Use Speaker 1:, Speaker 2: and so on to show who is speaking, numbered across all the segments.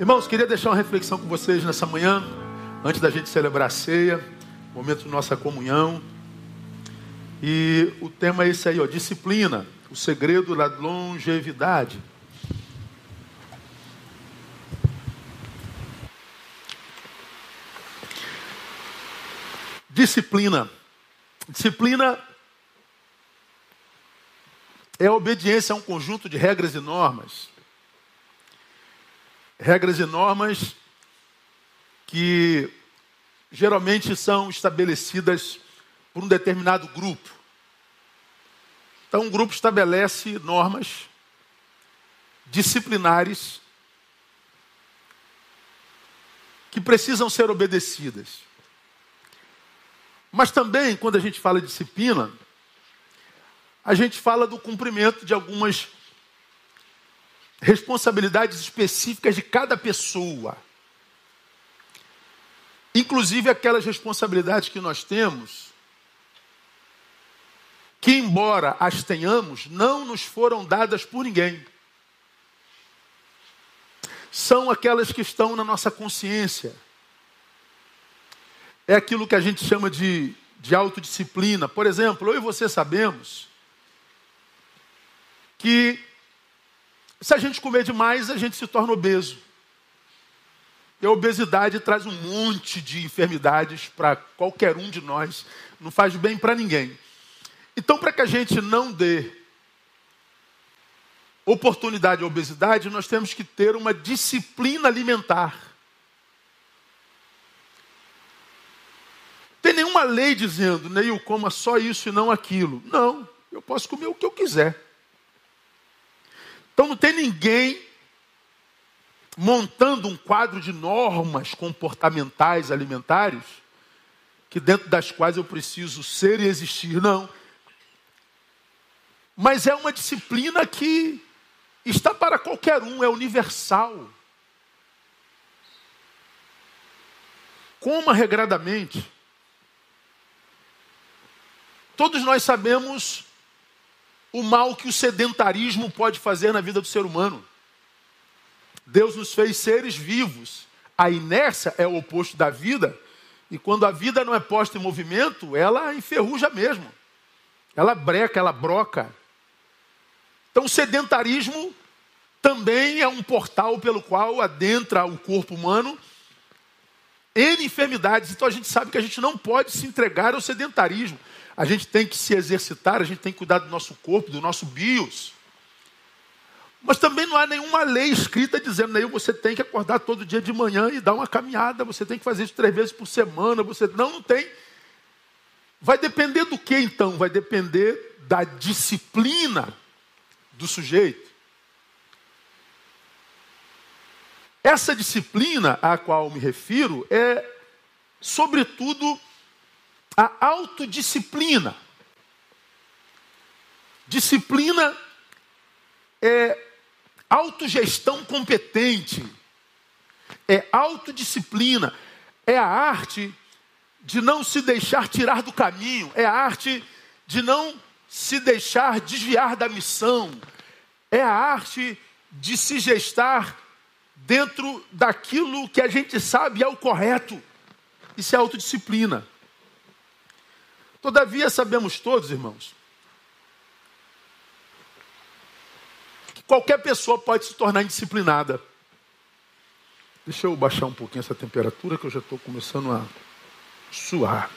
Speaker 1: Irmãos, queria deixar uma reflexão com vocês nessa manhã, antes da gente celebrar a ceia, momento de nossa comunhão. E o tema é esse aí, ó, disciplina, o segredo da longevidade. Disciplina. Disciplina é a obediência a um conjunto de regras e normas. Regras e normas que geralmente são estabelecidas por um determinado grupo. Então, um grupo estabelece normas disciplinares que precisam ser obedecidas. Mas também, quando a gente fala de disciplina, a gente fala do cumprimento de algumas responsabilidades específicas de cada pessoa. Inclusive aquelas responsabilidades que nós temos, que embora as tenhamos, não nos foram dadas por ninguém. São aquelas que estão na nossa consciência é aquilo que a gente chama de, de autodisciplina. Por exemplo, eu e você sabemos que se a gente comer demais, a gente se torna obeso. E a obesidade traz um monte de enfermidades para qualquer um de nós, não faz bem para ninguém. Então, para que a gente não dê oportunidade à obesidade, nós temos que ter uma disciplina alimentar. Tem nenhuma lei dizendo, Neil, coma só isso e não aquilo. Não, eu posso comer o que eu quiser. Então não tem ninguém montando um quadro de normas comportamentais alimentares que dentro das quais eu preciso ser e existir, não. Mas é uma disciplina que está para qualquer um, é universal. Coma regradamente. Todos nós sabemos o mal que o sedentarismo pode fazer na vida do ser humano. Deus nos fez seres vivos. A inércia é o oposto da vida. E quando a vida não é posta em movimento, ela enferruja mesmo. Ela breca, ela broca. Então, o sedentarismo também é um portal pelo qual adentra o corpo humano N enfermidades. Então, a gente sabe que a gente não pode se entregar ao sedentarismo. A gente tem que se exercitar, a gente tem que cuidar do nosso corpo, do nosso bios. Mas também não há nenhuma lei escrita dizendo aí você tem que acordar todo dia de manhã e dar uma caminhada, você tem que fazer isso três vezes por semana, você não, não tem. Vai depender do que então? Vai depender da disciplina do sujeito. Essa disciplina a qual me refiro é, sobretudo, a autodisciplina. Disciplina é autogestão competente, é autodisciplina, é a arte de não se deixar tirar do caminho, é a arte de não se deixar desviar da missão, é a arte de se gestar dentro daquilo que a gente sabe é o correto. Isso é autodisciplina. Todavia, sabemos todos, irmãos, que qualquer pessoa pode se tornar indisciplinada. Deixa eu baixar um pouquinho essa temperatura que eu já estou começando a suar.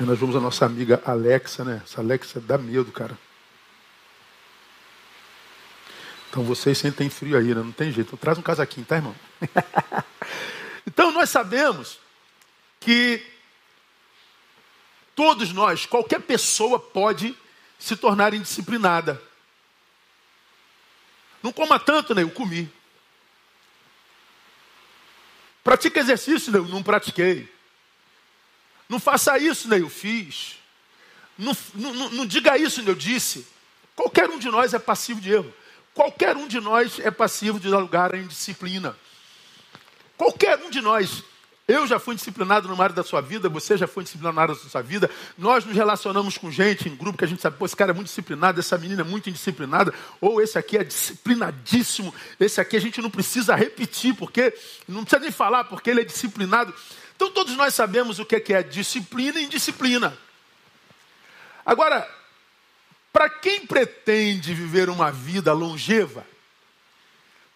Speaker 1: E nós vamos a nossa amiga Alexa, né? Essa Alexa dá medo, cara. Então vocês sentem frio aí, né? Não tem jeito. Traz um casaquinho, tá, irmão? Então nós sabemos que todos nós, qualquer pessoa pode se tornar indisciplinada. Não coma tanto, né? Eu comi. Pratica exercício, né? Eu não pratiquei. Não faça isso, né? Eu fiz. Não, não, não diga isso, né? Eu disse. Qualquer um de nós é passivo de erro. Qualquer um de nós é passivo de dar lugar à indisciplina. Qualquer um de nós Eu já fui disciplinado numa área da sua vida, você já foi disciplinado na área da sua vida. Nós nos relacionamos com gente em grupo que a gente sabe, pô, esse cara é muito disciplinado, essa menina é muito indisciplinada, ou esse aqui é disciplinadíssimo, esse aqui a gente não precisa repetir, porque não precisa nem falar, porque ele é disciplinado. Então todos nós sabemos o que é, é disciplina e indisciplina. Agora, para quem pretende viver uma vida longeva,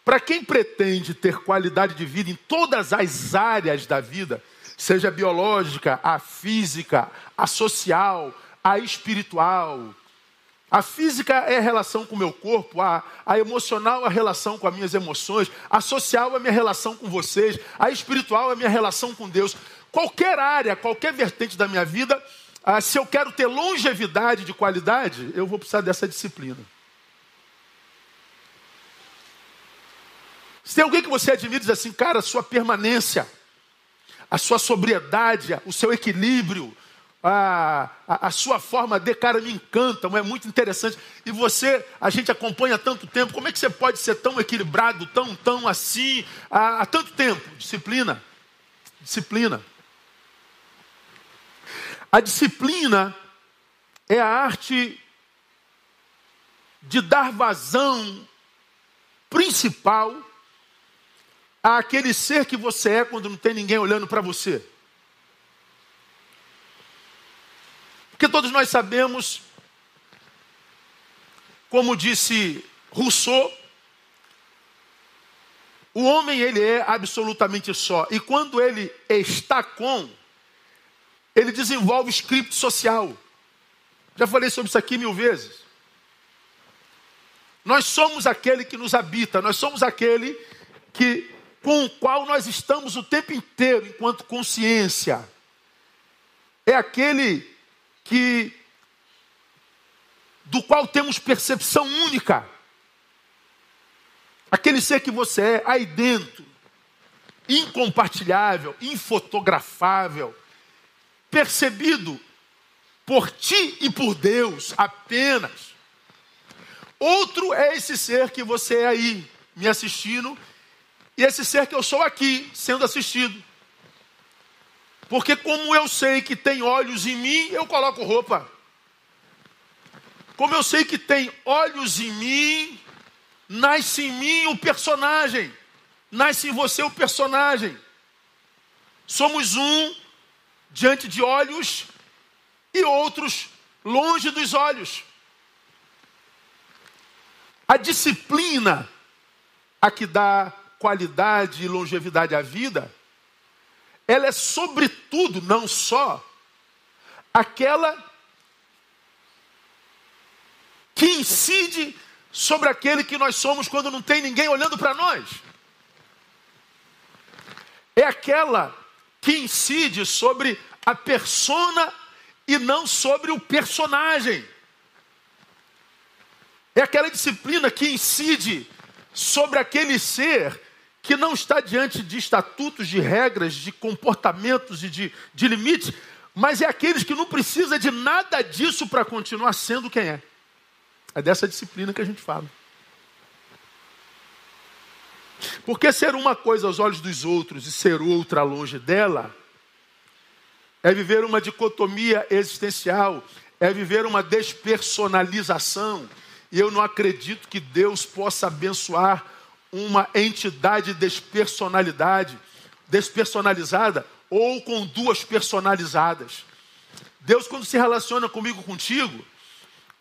Speaker 1: para quem pretende ter qualidade de vida em todas as áreas da vida, seja a biológica, a física, a social, a espiritual. A física é a relação com o meu corpo, a, a emocional é a relação com as minhas emoções, a social é a minha relação com vocês, a espiritual é a minha relação com Deus. Qualquer área, qualquer vertente da minha vida, ah, se eu quero ter longevidade de qualidade, eu vou precisar dessa disciplina. Se tem alguém que você admira, diz assim, cara, a sua permanência, a sua sobriedade, o seu equilíbrio, a, a, a, sua forma de cara me encanta, é muito interessante. E você, a gente acompanha há tanto tempo, como é que você pode ser tão equilibrado, tão, tão assim, há, há tanto tempo? Disciplina. Disciplina. A disciplina é a arte de dar vazão principal àquele ser que você é quando não tem ninguém olhando para você. Porque todos nós sabemos, como disse Rousseau, o homem ele é absolutamente só. E quando ele está com, ele desenvolve script social. Já falei sobre isso aqui mil vezes. Nós somos aquele que nos habita, nós somos aquele que com o qual nós estamos o tempo inteiro enquanto consciência. É aquele que do qual temos percepção única. Aquele ser que você é aí dentro, incompartilhável, infotografável, percebido por ti e por Deus apenas. Outro é esse ser que você é aí me assistindo e esse ser que eu sou aqui, sendo assistido. Porque como eu sei que tem olhos em mim, eu coloco roupa. Como eu sei que tem olhos em mim, nasce em mim o personagem. Nasce em você o personagem. Somos um diante de olhos e outros longe dos olhos. A disciplina a que dá qualidade e longevidade à vida, ela é sobretudo, não só, aquela que incide sobre aquele que nós somos quando não tem ninguém olhando para nós. É aquela que incide sobre a persona e não sobre o personagem. É aquela disciplina que incide sobre aquele ser que não está diante de estatutos, de regras, de comportamentos e de, de limites, mas é aqueles que não precisa de nada disso para continuar sendo quem é. É dessa disciplina que a gente fala. Porque ser uma coisa aos olhos dos outros e ser outra longe dela é viver uma dicotomia existencial, é viver uma despersonalização. E eu não acredito que Deus possa abençoar uma entidade despersonalidade, despersonalizada ou com duas personalizadas. Deus, quando se relaciona comigo, contigo,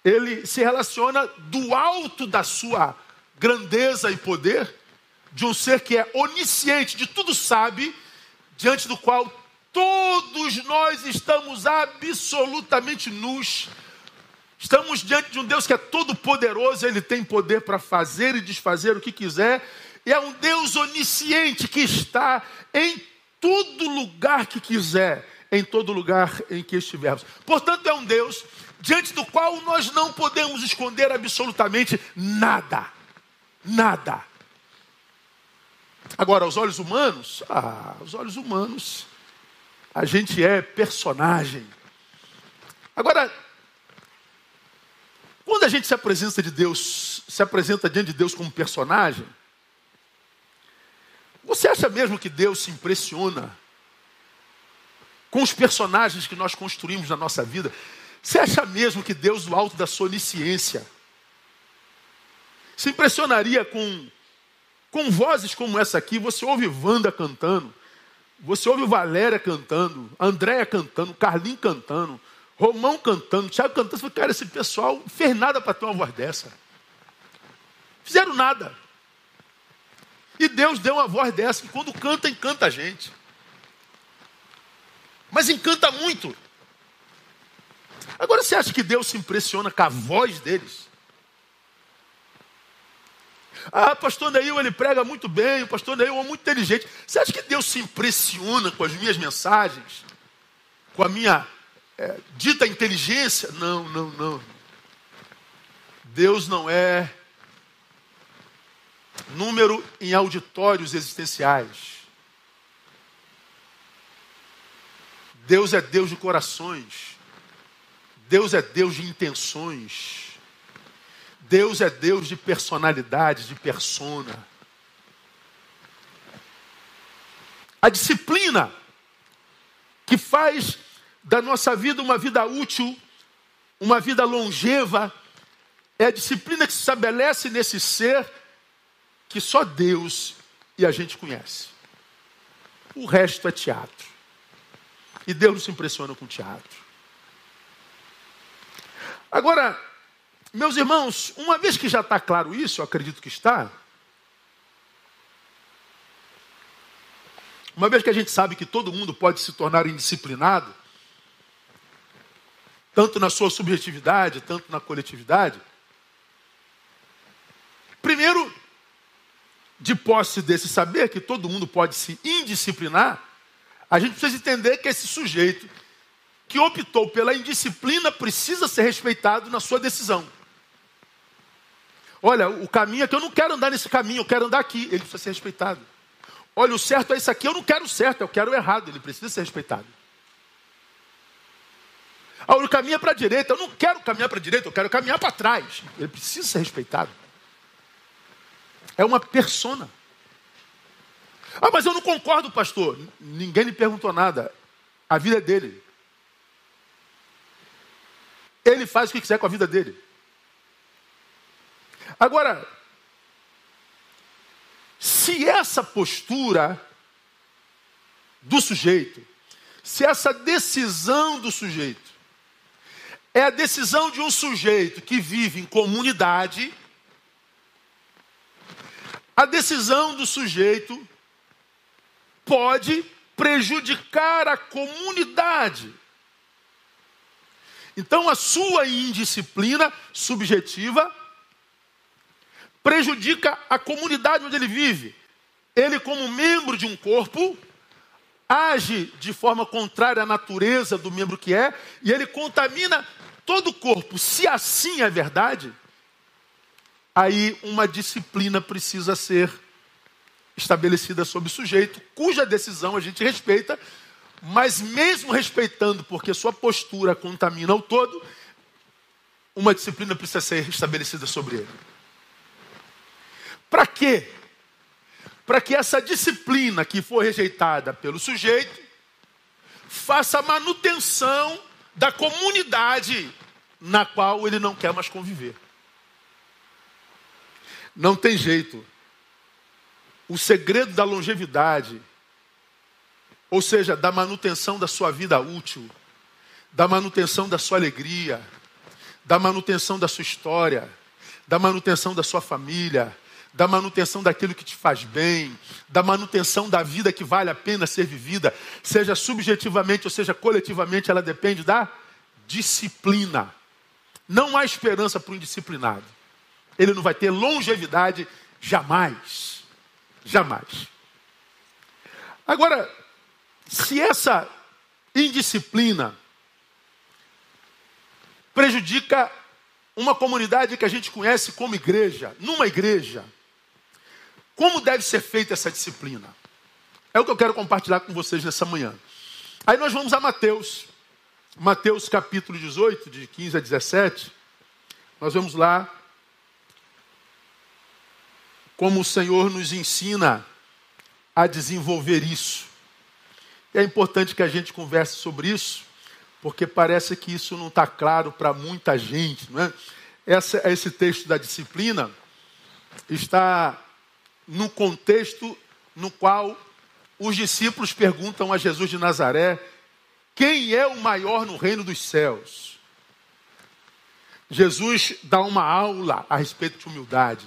Speaker 1: ele se relaciona do alto da sua grandeza e poder, de um ser que é onisciente, de tudo sabe, diante do qual todos nós estamos absolutamente nus Estamos diante de um Deus que é todo poderoso, ele tem poder para fazer e desfazer o que quiser, e é um Deus onisciente que está em todo lugar que quiser, em todo lugar em que estivermos. Portanto, é um Deus diante do qual nós não podemos esconder absolutamente nada. Nada. Agora, aos olhos humanos, ah, aos olhos humanos, a gente é personagem. Agora, quando a gente se apresenta de Deus, se apresenta diante de Deus como personagem, você acha mesmo que Deus se impressiona com os personagens que nós construímos na nossa vida, você acha mesmo que Deus, do alto da sua onisciência, se impressionaria com, com vozes como essa aqui? Você ouve Wanda cantando, você ouve Valéria cantando, Andréia cantando, Carlinhos cantando, Romão cantando, Tiago cantando. Você fala, cara, esse pessoal não fez nada para ter uma voz dessa. Fizeram nada. E Deus deu uma voz dessa que quando canta, encanta a gente. Mas encanta muito. Agora você acha que Deus se impressiona com a voz deles? Ah, pastor Neil, ele prega muito bem, o pastor Neil é muito inteligente. Você acha que Deus se impressiona com as minhas mensagens? Com a minha é, dita inteligência? Não, não, não. Deus não é número em auditórios existenciais. Deus é Deus de corações. Deus é Deus de intenções. Deus é Deus de personalidade, de persona. A disciplina que faz da nossa vida uma vida útil, uma vida longeva, é a disciplina que se estabelece nesse ser que só Deus e a gente conhece. O resto é teatro. E Deus não se impressiona com teatro. Agora, meus irmãos, uma vez que já está claro isso, eu acredito que está, uma vez que a gente sabe que todo mundo pode se tornar indisciplinado, tanto na sua subjetividade, tanto na coletividade, primeiro, de posse desse saber que todo mundo pode se indisciplinar, a gente precisa entender que esse sujeito que optou pela indisciplina precisa ser respeitado na sua decisão. Olha, o caminho é que eu não quero andar nesse caminho, eu quero andar aqui. Ele precisa ser respeitado. Olha, o certo é isso aqui, eu não quero o certo, eu quero o errado. Ele precisa ser respeitado. O caminho é para a direita, eu não quero caminhar para a direita, eu quero caminhar para trás. Ele precisa ser respeitado. É uma persona. Ah, mas eu não concordo, pastor. Ninguém lhe perguntou nada. A vida é dele. Ele faz o que quiser com a vida dele. Agora, se essa postura do sujeito, se essa decisão do sujeito é a decisão de um sujeito que vive em comunidade, a decisão do sujeito pode prejudicar a comunidade. Então a sua indisciplina subjetiva prejudica a comunidade onde ele vive. Ele, como membro de um corpo, age de forma contrária à natureza do membro que é, e ele contamina todo o corpo. Se assim é verdade, aí uma disciplina precisa ser estabelecida sobre o sujeito, cuja decisão a gente respeita, mas mesmo respeitando, porque sua postura contamina o todo, uma disciplina precisa ser estabelecida sobre ele. Para quê? Para que essa disciplina que foi rejeitada pelo sujeito faça manutenção da comunidade na qual ele não quer mais conviver. Não tem jeito. O segredo da longevidade ou seja, da manutenção da sua vida útil, da manutenção da sua alegria, da manutenção da sua história, da manutenção da sua família, da manutenção daquilo que te faz bem, da manutenção da vida que vale a pena ser vivida, seja subjetivamente ou seja coletivamente, ela depende da disciplina. Não há esperança para o indisciplinado. Ele não vai ter longevidade jamais. Jamais. Agora, se essa indisciplina prejudica uma comunidade que a gente conhece como igreja, numa igreja, como deve ser feita essa disciplina? É o que eu quero compartilhar com vocês nessa manhã. Aí nós vamos a Mateus, Mateus capítulo 18, de 15 a 17. Nós vamos lá como o Senhor nos ensina a desenvolver isso. é importante que a gente converse sobre isso, porque parece que isso não está claro para muita gente. Não é? Essa, esse texto da disciplina está no contexto no qual os discípulos perguntam a Jesus de Nazaré quem é o maior no reino dos céus. Jesus dá uma aula a respeito de humildade.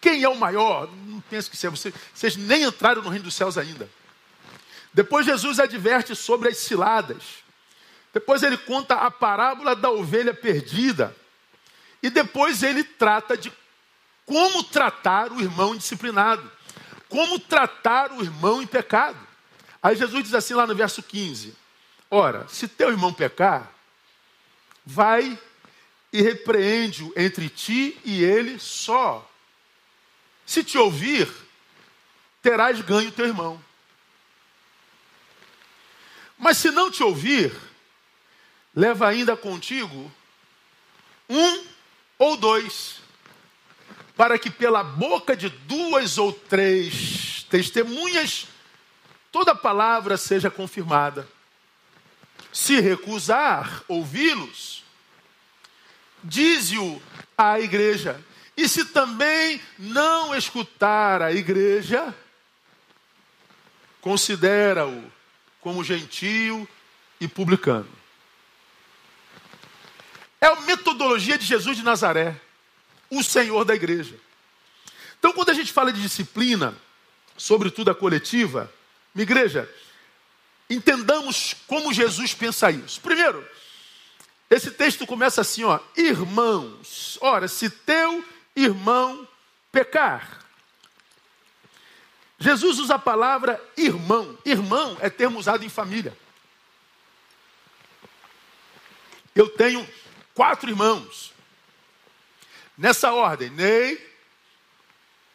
Speaker 1: Quem é o maior? Não penso que seja. Vocês, vocês nem entraram no reino dos céus ainda. Depois Jesus adverte sobre as ciladas. Depois ele conta a parábola da ovelha perdida. E depois ele trata de como tratar o irmão indisciplinado. Como tratar o irmão em pecado. Aí Jesus diz assim lá no verso 15: Ora, se teu irmão pecar, vai e repreende-o entre ti e ele só. Se te ouvir, terás ganho teu irmão. Mas se não te ouvir, leva ainda contigo um ou dois, para que pela boca de duas ou três testemunhas toda palavra seja confirmada. Se recusar ouvi-los, dize-o à igreja. E se também não escutar a igreja, considera-o como gentio e publicano. É a metodologia de Jesus de Nazaré, o Senhor da igreja. Então, quando a gente fala de disciplina, sobretudo a coletiva, minha igreja, entendamos como Jesus pensa isso. Primeiro, esse texto começa assim, ó, irmãos. Ora, se teu irmão pecar, Jesus usa a palavra irmão. Irmão é termo usado em família. Eu tenho quatro irmãos. Nessa ordem: Ney,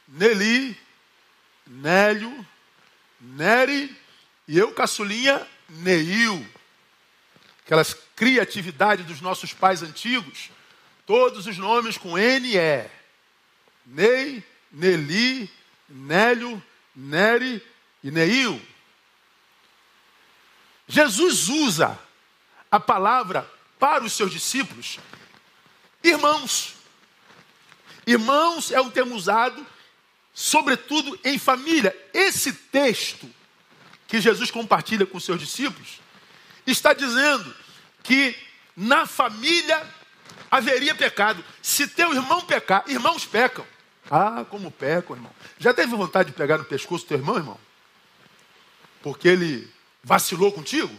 Speaker 1: Nelly, Nélio, Nery e eu, caçulinha, Neil. Aquelas criatividades dos nossos pais antigos. Todos os nomes com N-E. Ney, Nelly, Nélio, Neri e Neil. Jesus usa a palavra para os seus discípulos, irmãos. Irmãos é um termo usado, sobretudo em família. Esse texto que Jesus compartilha com seus discípulos está dizendo que na família haveria pecado. Se teu irmão pecar, irmãos pecam. Ah, como pecam, irmão. Já teve vontade de pegar no pescoço teu irmão, irmão? Porque ele vacilou contigo?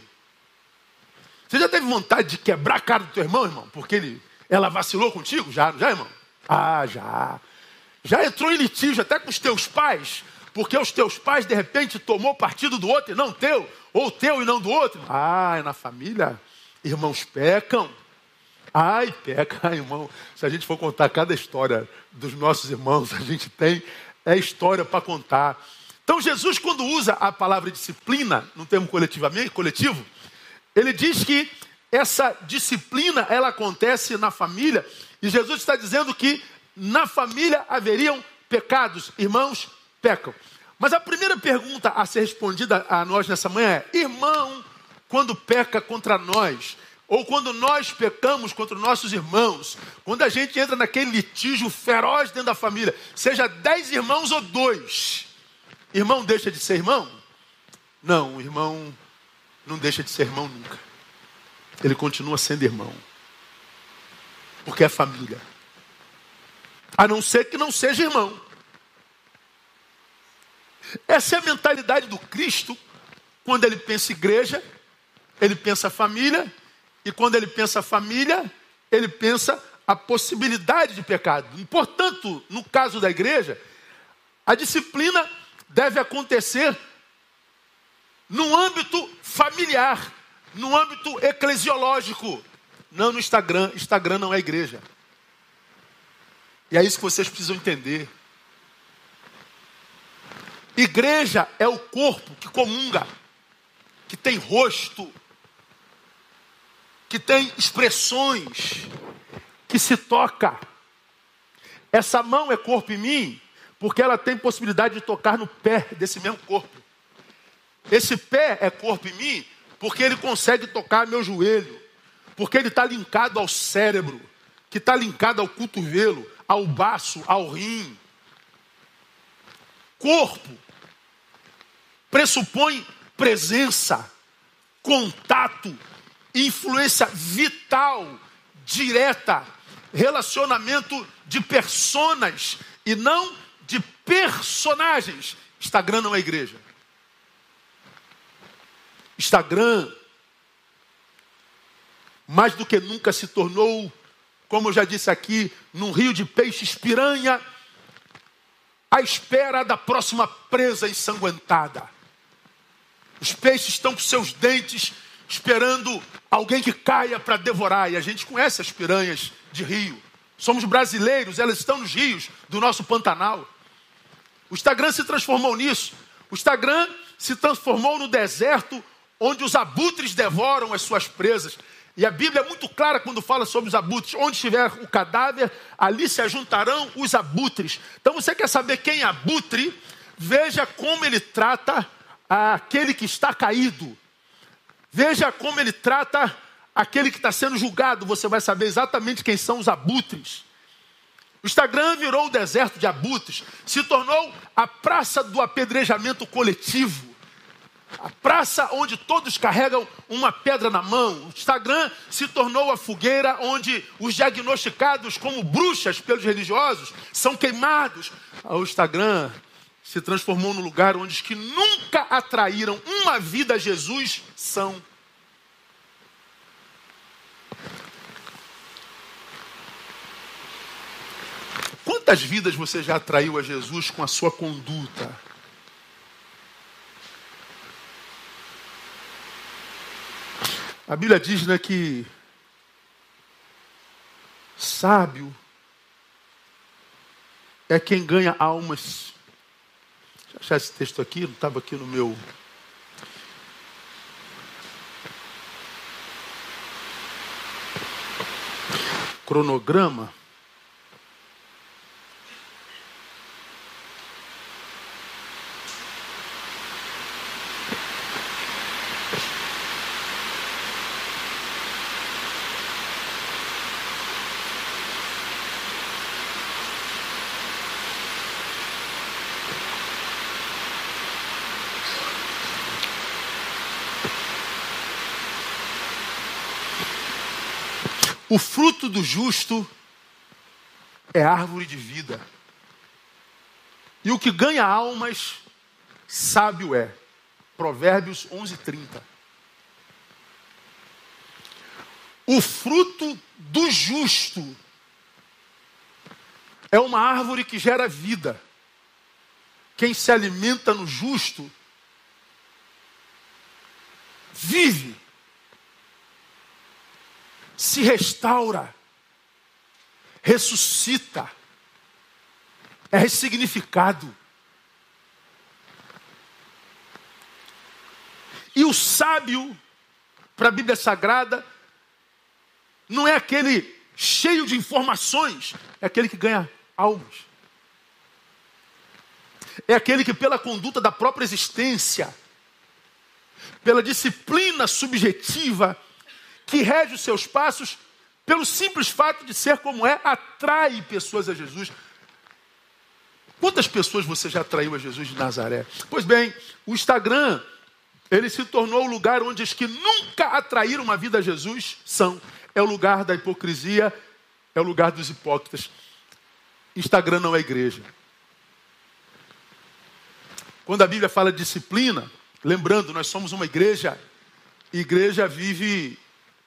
Speaker 1: Você já teve vontade de quebrar a cara do teu irmão, irmão? Porque ele, ela vacilou contigo? Já, já, irmão? Ah, já. Já entrou em litígio até com os teus pais, porque os teus pais, de repente, tomou partido do outro e não teu, ou teu e não do outro. Ah, na família, irmãos pecam. Ai, peca, irmão. Se a gente for contar cada história dos nossos irmãos, a gente tem é história para contar. Então, Jesus, quando usa a palavra disciplina, no termo coletivamente, coletivo, ele diz que essa disciplina ela acontece na família, e Jesus está dizendo que na família haveriam pecados, irmãos pecam. Mas a primeira pergunta a ser respondida a nós nessa manhã é: irmão, quando peca contra nós, ou quando nós pecamos contra nossos irmãos, quando a gente entra naquele litígio feroz dentro da família, seja dez irmãos ou dois, irmão deixa de ser irmão? Não, irmão não deixa de ser irmão nunca. Ele continua sendo irmão. Porque é família. A não ser que não seja irmão. Essa é a mentalidade do Cristo quando ele pensa igreja, ele pensa família e quando ele pensa família, ele pensa a possibilidade de pecado. E, portanto, no caso da igreja, a disciplina deve acontecer no âmbito familiar, no âmbito eclesiológico, não no Instagram. Instagram não é igreja. E é isso que vocês precisam entender. Igreja é o corpo que comunga, que tem rosto, que tem expressões, que se toca. Essa mão é corpo em mim, porque ela tem possibilidade de tocar no pé desse mesmo corpo. Esse pé é corpo em mim porque ele consegue tocar meu joelho, porque ele está linkado ao cérebro, que está linkado ao cotovelo, ao baço, ao rim. Corpo pressupõe presença, contato, influência vital, direta, relacionamento de personas e não de personagens. Instagram não é igreja. Instagram, mais do que nunca se tornou, como eu já disse aqui, num rio de peixes piranha, à espera da próxima presa ensanguentada. Os peixes estão com seus dentes esperando alguém que caia para devorar. E a gente conhece as piranhas de rio. Somos brasileiros, elas estão nos rios do nosso Pantanal. O Instagram se transformou nisso. O Instagram se transformou no deserto onde os abutres devoram as suas presas. E a Bíblia é muito clara quando fala sobre os abutres. Onde estiver o cadáver, ali se ajuntarão os abutres. Então você quer saber quem é abutre? Veja como ele trata aquele que está caído. Veja como ele trata aquele que está sendo julgado. Você vai saber exatamente quem são os abutres. O Instagram virou o deserto de abutres, se tornou a praça do apedrejamento coletivo. A praça onde todos carregam uma pedra na mão. O Instagram se tornou a fogueira onde os diagnosticados como bruxas pelos religiosos são queimados. O Instagram se transformou no lugar onde os que nunca atraíram uma vida a Jesus são. Quantas vidas você já atraiu a Jesus com a sua conduta? A Bíblia diz né, que sábio é quem ganha almas achar esse texto aqui, não estava aqui no meu. Cronograma. O fruto do justo é árvore de vida. E o que ganha almas, sábio é. Provérbios 11, 30. O fruto do justo é uma árvore que gera vida. Quem se alimenta no justo vive se restaura, ressuscita, é ressignificado. E o sábio, para a Bíblia Sagrada, não é aquele cheio de informações, é aquele que ganha almas. É aquele que, pela conduta da própria existência, pela disciplina subjetiva, que rege os seus passos, pelo simples fato de ser como é, atrai pessoas a Jesus. Quantas pessoas você já atraiu a Jesus de Nazaré? Pois bem, o Instagram, ele se tornou o lugar onde os que nunca atraíram uma vida a Jesus são. É o lugar da hipocrisia, é o lugar dos hipócritas. Instagram não é igreja. Quando a Bíblia fala disciplina, lembrando, nós somos uma igreja, igreja vive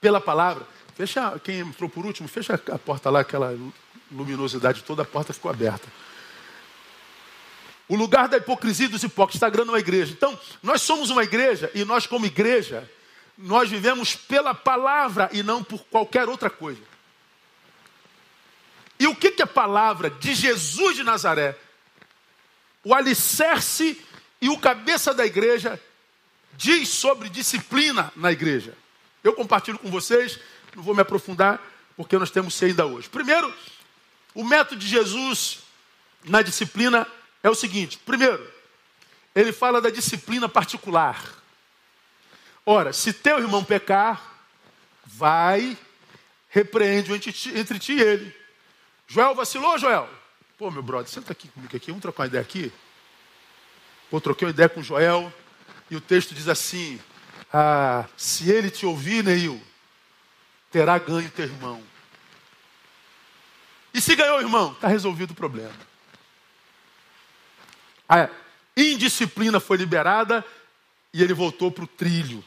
Speaker 1: pela palavra. Fecha, quem entrou por último, fecha a porta lá, aquela luminosidade toda, a porta ficou aberta. O lugar da hipocrisia dos hipócritas, Instagram não é igreja. Então, nós somos uma igreja e nós, como igreja, nós vivemos pela palavra e não por qualquer outra coisa. E o que, que a palavra de Jesus de Nazaré, o alicerce e o cabeça da igreja, diz sobre disciplina na igreja? Eu compartilho com vocês, não vou me aprofundar, porque nós temos ser ainda hoje. Primeiro, o método de Jesus na disciplina é o seguinte: primeiro, ele fala da disciplina particular. Ora, se teu irmão pecar, vai, repreende entre ti, entre ti e ele. Joel vacilou, Joel? Pô, meu brother, senta aqui comigo aqui, vamos trocar uma ideia aqui. Pô, troquei uma ideia com Joel, e o texto diz assim: ah, se ele te ouvir, Neil, terá ganho teu irmão. E se ganhou irmão, está resolvido o problema. A indisciplina foi liberada e ele voltou para o trilho.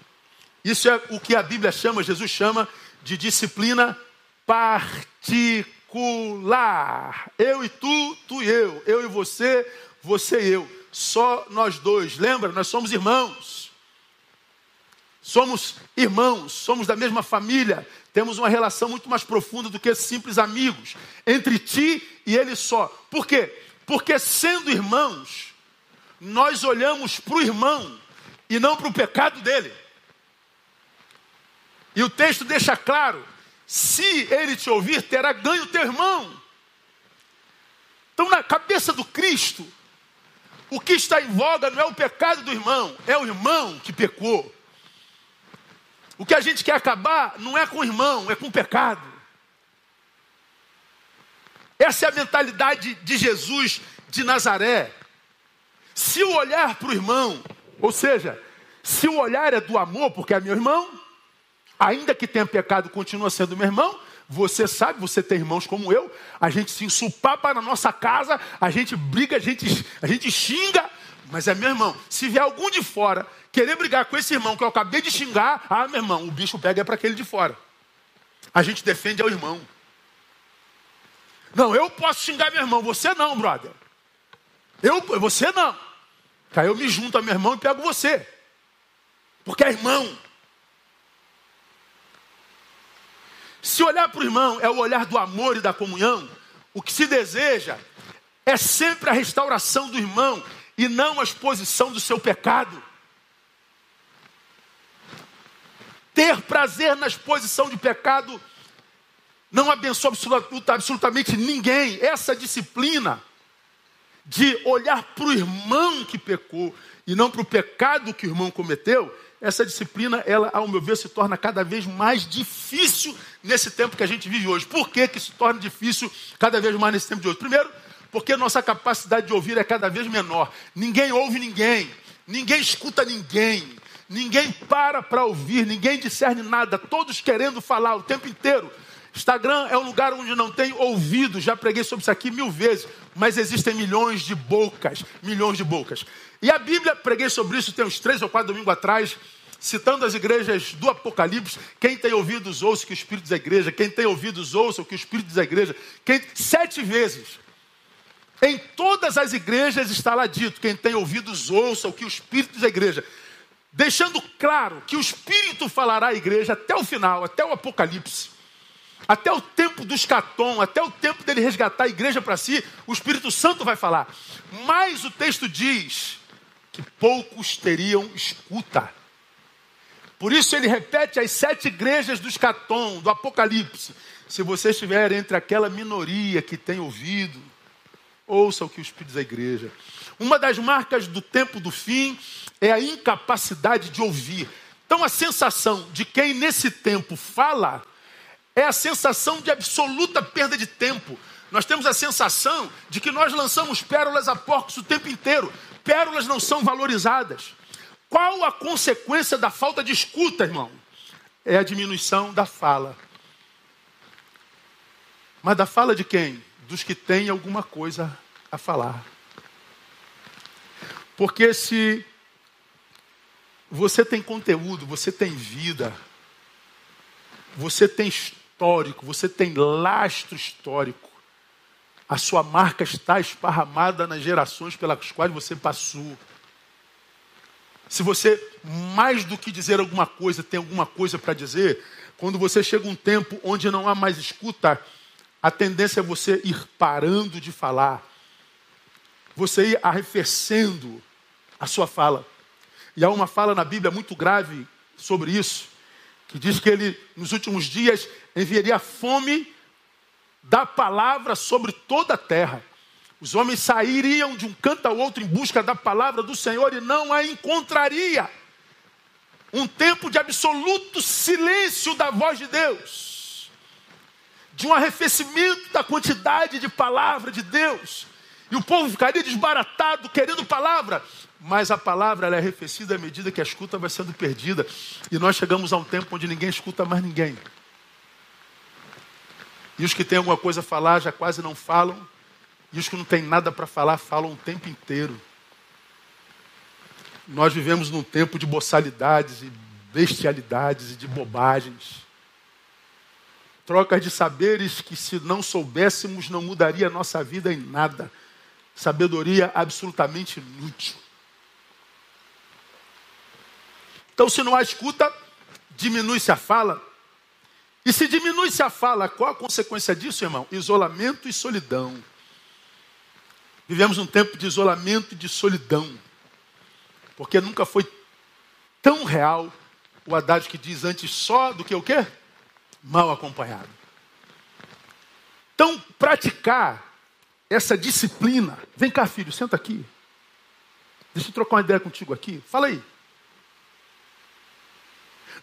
Speaker 1: Isso é o que a Bíblia chama, Jesus chama de disciplina particular. Eu e tu, tu e eu. Eu e você, você e eu. Só nós dois. Lembra? Nós somos irmãos. Somos irmãos, somos da mesma família, temos uma relação muito mais profunda do que simples amigos, entre ti e ele só. Por quê? Porque sendo irmãos, nós olhamos para o irmão e não para o pecado dele. E o texto deixa claro: se ele te ouvir, terá ganho teu irmão. Então, na cabeça do Cristo, o que está em voga não é o pecado do irmão, é o irmão que pecou. O que a gente quer acabar não é com o irmão, é com o pecado. Essa é a mentalidade de Jesus de Nazaré. Se o olhar para o irmão, ou seja, se o olhar é do amor, porque é meu irmão, ainda que tenha pecado, continua sendo meu irmão. Você sabe, você tem irmãos como eu, a gente se ensupapa na nossa casa, a gente briga, a gente, a gente xinga, mas é meu irmão. Se vier algum de fora querer brigar com esse irmão que eu acabei de xingar, ah, meu irmão, o bicho pega é para aquele de fora. A gente defende ao irmão. Não, eu posso xingar meu irmão, você não, brother. Eu, você não. Aí eu me junto a meu irmão e pego você. Porque é irmão. Se olhar para o irmão é o olhar do amor e da comunhão, o que se deseja é sempre a restauração do irmão e não a exposição do seu pecado. Ter prazer na exposição de pecado não abençoa absoluta, absolutamente ninguém. Essa disciplina de olhar para o irmão que pecou e não para o pecado que o irmão cometeu, essa disciplina, ela, ao meu ver, se torna cada vez mais difícil nesse tempo que a gente vive hoje. Por que, que se torna difícil cada vez mais nesse tempo de hoje? Primeiro, porque nossa capacidade de ouvir é cada vez menor. Ninguém ouve ninguém, ninguém escuta ninguém, ninguém para para ouvir, ninguém discerne nada, todos querendo falar o tempo inteiro. Instagram é um lugar onde não tem ouvido, já preguei sobre isso aqui mil vezes, mas existem milhões de bocas, milhões de bocas. E a Bíblia, preguei sobre isso tem uns três ou quatro domingos atrás, citando as igrejas do Apocalipse, quem tem ouvidos ouça o que o Espírito à igreja, quem tem ouvidos ouça o que o Espírito à igreja, quem... sete vezes. Em todas as igrejas está lá dito: quem tem ouvidos, ouça o que o Espírito à igreja. Deixando claro que o Espírito falará à igreja até o final, até o Apocalipse. Até o tempo do escatom, até o tempo dele resgatar a igreja para si, o Espírito Santo vai falar. Mas o texto diz que poucos teriam escuta. Por isso ele repete as sete igrejas do escatom, do Apocalipse. Se você estiver entre aquela minoria que tem ouvido, Ouça o que o Espírito à igreja. Uma das marcas do tempo do fim é a incapacidade de ouvir. Então, a sensação de quem nesse tempo fala é a sensação de absoluta perda de tempo. Nós temos a sensação de que nós lançamos pérolas a porcos o tempo inteiro. Pérolas não são valorizadas. Qual a consequência da falta de escuta, irmão? É a diminuição da fala. Mas da fala de quem? dos que têm alguma coisa a falar. Porque se você tem conteúdo, você tem vida, você tem histórico, você tem lastro histórico, a sua marca está esparramada nas gerações pelas quais você passou. Se você, mais do que dizer alguma coisa, tem alguma coisa para dizer, quando você chega um tempo onde não há mais escuta, a tendência é você ir parando de falar, você ir arrefecendo a sua fala. E há uma fala na Bíblia muito grave sobre isso, que diz que ele, nos últimos dias, enviaria fome da palavra sobre toda a terra. Os homens sairiam de um canto ao outro em busca da palavra do Senhor e não a encontraria. Um tempo de absoluto silêncio da voz de Deus, de um arrefecimento da quantidade de palavra de Deus. E o povo ficaria desbaratado, querendo palavra. Mas a palavra é arrefecida à medida que a escuta vai sendo perdida. E nós chegamos a um tempo onde ninguém escuta mais ninguém. E os que têm alguma coisa a falar já quase não falam. E os que não têm nada para falar falam o tempo inteiro. Nós vivemos num tempo de boçalidades e bestialidades e de bobagens. Trocas de saberes que, se não soubéssemos, não mudaria a nossa vida em nada. Sabedoria absolutamente inútil. Então, se não há escuta, diminui-se a fala. E se diminui-se a fala, qual a consequência disso, irmão? Isolamento e solidão. Vivemos um tempo de isolamento e de solidão. Porque nunca foi tão real o Haddad que diz antes só do que o quê? Mal acompanhado. Então, praticar essa disciplina. Vem cá, filho, senta aqui. Deixa eu trocar uma ideia contigo aqui. Fala aí.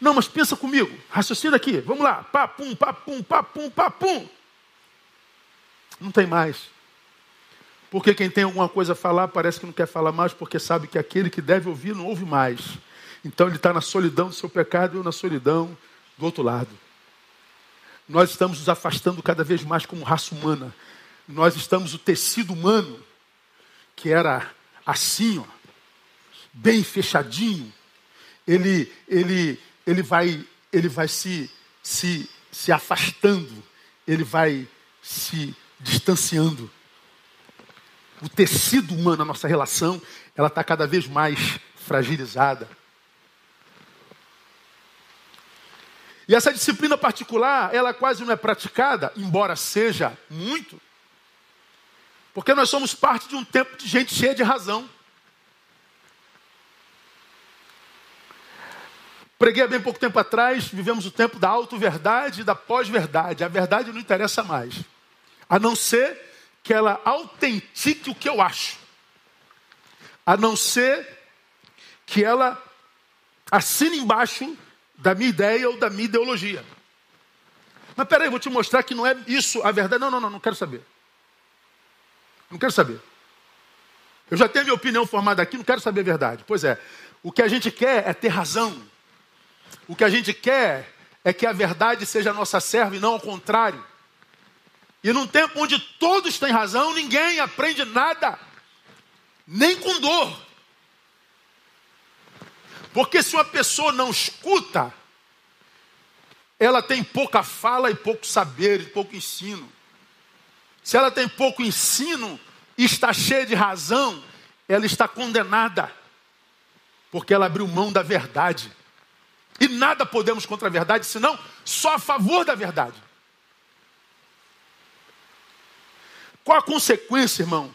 Speaker 1: Não, mas pensa comigo. Raciocina aqui. Vamos lá. Papum, papum, papum, papum. Não tem mais. Porque quem tem alguma coisa a falar parece que não quer falar mais, porque sabe que aquele que deve ouvir não ouve mais. Então ele está na solidão do seu pecado e eu na solidão do outro lado. Nós estamos nos afastando cada vez mais como raça humana. Nós estamos o tecido humano, que era assim, ó, bem fechadinho. Ele, ele, ele vai, ele vai se, se, se afastando, ele vai se distanciando o tecido humano, a nossa relação, ela está cada vez mais fragilizada. E essa disciplina particular, ela quase não é praticada, embora seja muito, porque nós somos parte de um tempo de gente cheia de razão. Preguei há bem pouco tempo atrás, vivemos o tempo da auto-verdade e da pós-verdade. A verdade não interessa mais. A não ser que ela autentique o que eu acho, a não ser que ela assine embaixo da minha ideia ou da minha ideologia. Mas peraí, vou te mostrar que não é isso a verdade. Não, não, não, não quero saber. Não quero saber. Eu já tenho minha opinião formada aqui, não quero saber a verdade. Pois é, o que a gente quer é ter razão. O que a gente quer é que a verdade seja nossa serva e não ao contrário. E num tempo onde todos têm razão, ninguém aprende nada, nem com dor. Porque se uma pessoa não escuta, ela tem pouca fala e pouco saber, e pouco ensino. Se ela tem pouco ensino e está cheia de razão, ela está condenada, porque ela abriu mão da verdade. E nada podemos contra a verdade, senão só a favor da verdade. Qual a consequência, irmão,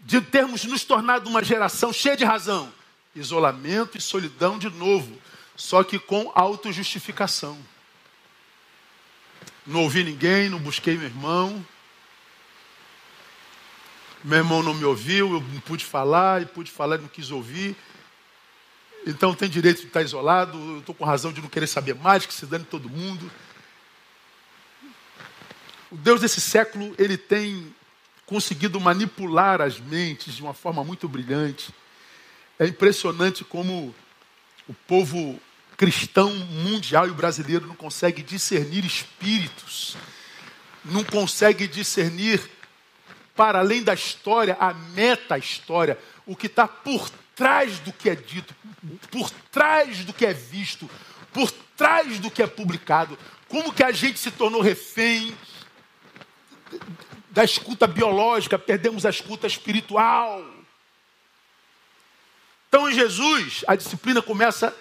Speaker 1: de termos nos tornado uma geração cheia de razão? Isolamento e solidão de novo, só que com autojustificação. Não ouvi ninguém, não busquei meu irmão. Meu irmão não me ouviu, eu não pude falar, e pude falar e não quis ouvir. Então tem direito de estar isolado, eu estou com razão de não querer saber mais, que se dane todo mundo. O Deus desse século, ele tem conseguido manipular as mentes de uma forma muito brilhante. É impressionante como o povo cristão mundial e brasileiro não consegue discernir espíritos, não consegue discernir, para além da história, a meta-história, o que está por trás do que é dito, por trás do que é visto, por trás do que é publicado. Como que a gente se tornou refém da escuta biológica, perdemos a escuta espiritual. Então, em Jesus, a disciplina começa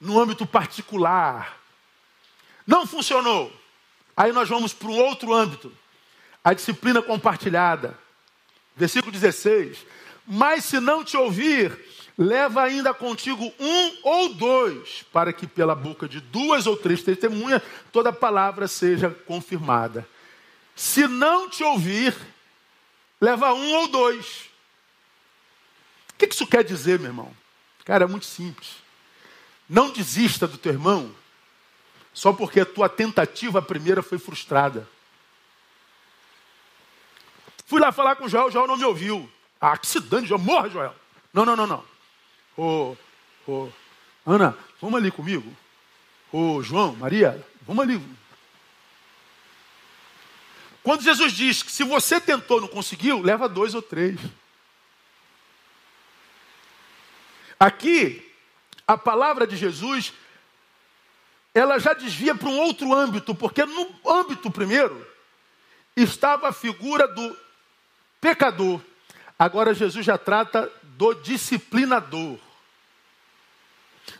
Speaker 1: no âmbito particular. Não funcionou. Aí nós vamos para um outro âmbito. A disciplina compartilhada. Versículo 16. Mas se não te ouvir, leva ainda contigo um ou dois, para que pela boca de duas ou três testemunhas toda palavra seja confirmada. Se não te ouvir, leva um ou dois. O que isso quer dizer, meu irmão? Cara, é muito simples. Não desista do teu irmão só porque a tua tentativa primeira foi frustrada. Fui lá falar com Joel, Joel não me ouviu. Ah, que se dane, Joel, morra, Joel. Não, não, não, não. Ô, ô, Ana, vamos ali comigo. Ô, João, Maria, vamos ali. Quando Jesus diz que se você tentou não conseguiu, leva dois ou três. Aqui, a palavra de Jesus, ela já desvia para um outro âmbito, porque no âmbito primeiro estava a figura do pecador. Agora Jesus já trata do disciplinador.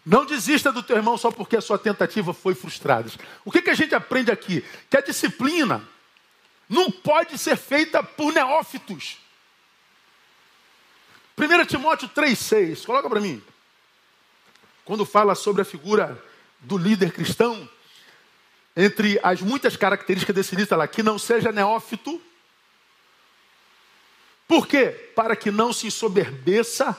Speaker 1: Não desista do teu irmão só porque a sua tentativa foi frustrada. O que, que a gente aprende aqui? Que a disciplina não pode ser feita por neófitos. 1 Timóteo 3,6, coloca para mim. Quando fala sobre a figura do líder cristão, entre as muitas características desse líder, lá, que não seja neófito. Por quê? Para que não se ensoberbeça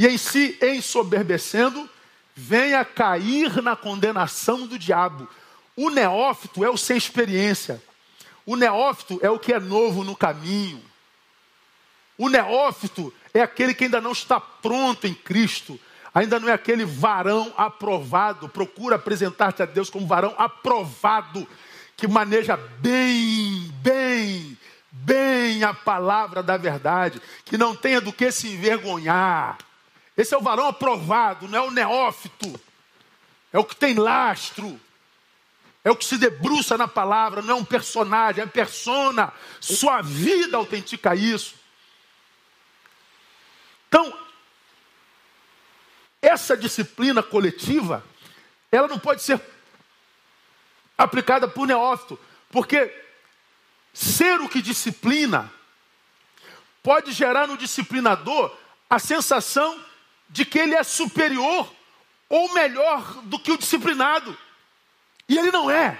Speaker 1: e em si ensoberbecendo, venha cair na condenação do diabo. O neófito é o sem experiência. O neófito é o que é novo no caminho. O neófito é aquele que ainda não está pronto em Cristo, ainda não é aquele varão aprovado. Procura apresentar-te a Deus como varão aprovado, que maneja bem, bem, bem a palavra da verdade, que não tenha do que se envergonhar. Esse é o varão aprovado, não é o neófito, é o que tem lastro. É o que se debruça na palavra, não é um personagem, é persona. Sua vida autentica isso. Então, essa disciplina coletiva, ela não pode ser aplicada por neófito, porque ser o que disciplina pode gerar no disciplinador a sensação de que ele é superior ou melhor do que o disciplinado. E ele não é.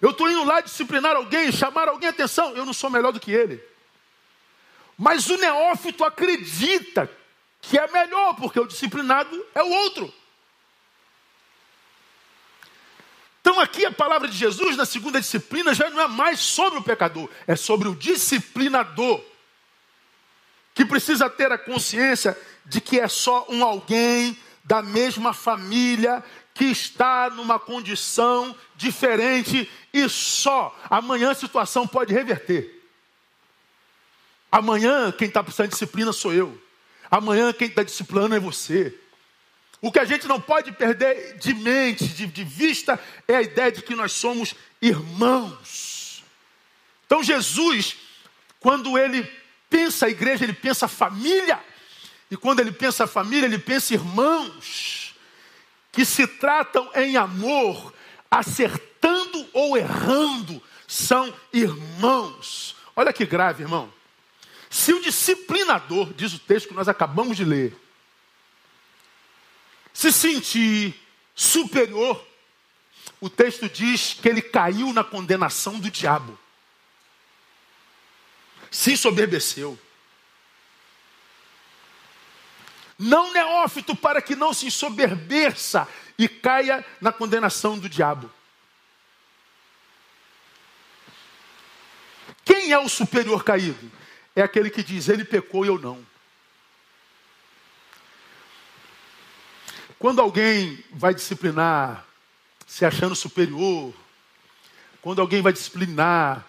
Speaker 1: Eu estou indo lá disciplinar alguém, chamar alguém atenção, eu não sou melhor do que ele. Mas o neófito acredita que é melhor, porque o disciplinado é o outro. Então, aqui a palavra de Jesus, na segunda disciplina, já não é mais sobre o pecador, é sobre o disciplinador, que precisa ter a consciência de que é só um alguém da mesma família que está numa condição diferente e só amanhã a situação pode reverter. Amanhã quem está precisando de disciplina sou eu. Amanhã quem está disciplinando é você. O que a gente não pode perder de mente, de, de vista, é a ideia de que nós somos irmãos. Então Jesus, quando ele pensa a igreja, ele pensa família. E quando ele pensa família, ele pensa irmãos que se tratam em amor, acertando ou errando, são irmãos. Olha que grave, irmão. Se o disciplinador, diz o texto que nós acabamos de ler, se sentir superior, o texto diz que ele caiu na condenação do diabo. Se ensoberbeceu. Não neófito para que não se ensoberbeça e caia na condenação do diabo. Quem é o superior caído? é aquele que diz: Ele pecou e eu não. Quando alguém vai disciplinar se achando superior, quando alguém vai disciplinar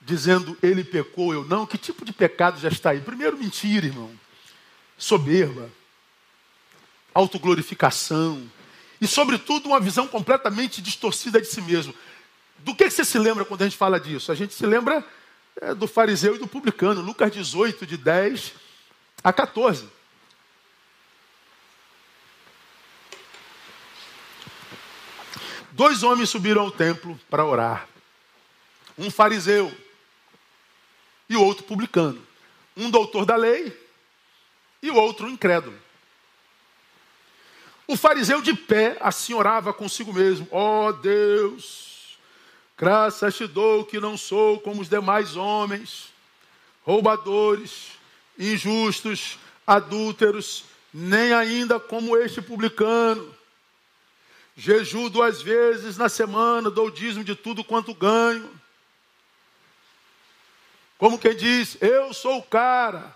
Speaker 1: dizendo ele pecou, eu não, que tipo de pecado já está aí? Primeiro, mentira, irmão. Soberba, autoglorificação e, sobretudo, uma visão completamente distorcida de si mesmo. Do que, que você se lembra quando a gente fala disso? A gente se lembra é, do fariseu e do publicano, Lucas 18, de 10 a 14. Dois homens subiram ao templo para orar. Um fariseu e o outro publicano. Um doutor da lei e o outro incrédulo. O fariseu de pé assim orava consigo mesmo: Ó oh, Deus, Graças te dou que não sou como os demais homens, roubadores, injustos, adúlteros, nem ainda como este publicano. Jejuo duas vezes na semana, dou dízimo de tudo quanto ganho. Como quem diz, eu sou o cara,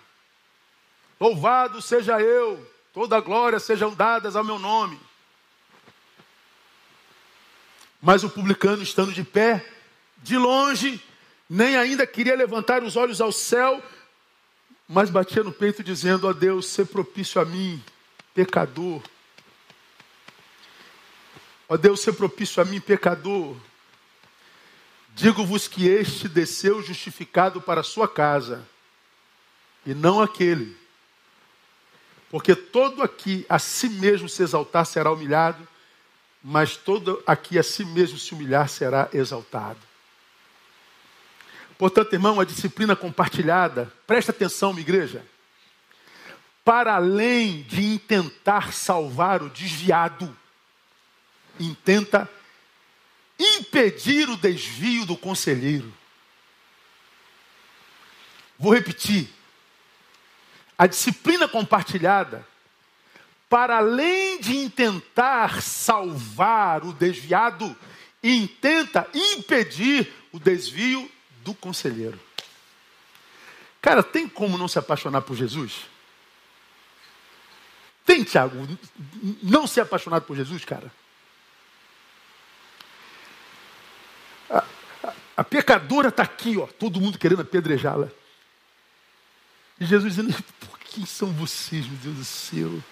Speaker 1: louvado seja eu, toda glória sejam dadas ao meu nome. Mas o publicano, estando de pé, de longe, nem ainda queria levantar os olhos ao céu, mas batia no peito, dizendo: Ó Deus, ser propício a mim, pecador. Ó Deus, ser propício a mim, pecador. Digo-vos que este desceu justificado para a sua casa, e não aquele. Porque todo aqui a si mesmo se exaltar será humilhado, mas todo aqui a si mesmo se humilhar será exaltado. Portanto, irmão, a disciplina compartilhada, presta atenção, minha igreja, para além de intentar salvar o desviado, intenta impedir o desvio do conselheiro. Vou repetir. A disciplina compartilhada para além de intentar salvar o desviado, intenta impedir o desvio do conselheiro. Cara, tem como não se apaixonar por Jesus? Tem, Tiago, não ser apaixonado por Jesus, cara? A, a, a pecadora está aqui, ó, todo mundo querendo apedrejá-la. E Jesus dizendo: por quem são vocês, meu Deus do céu?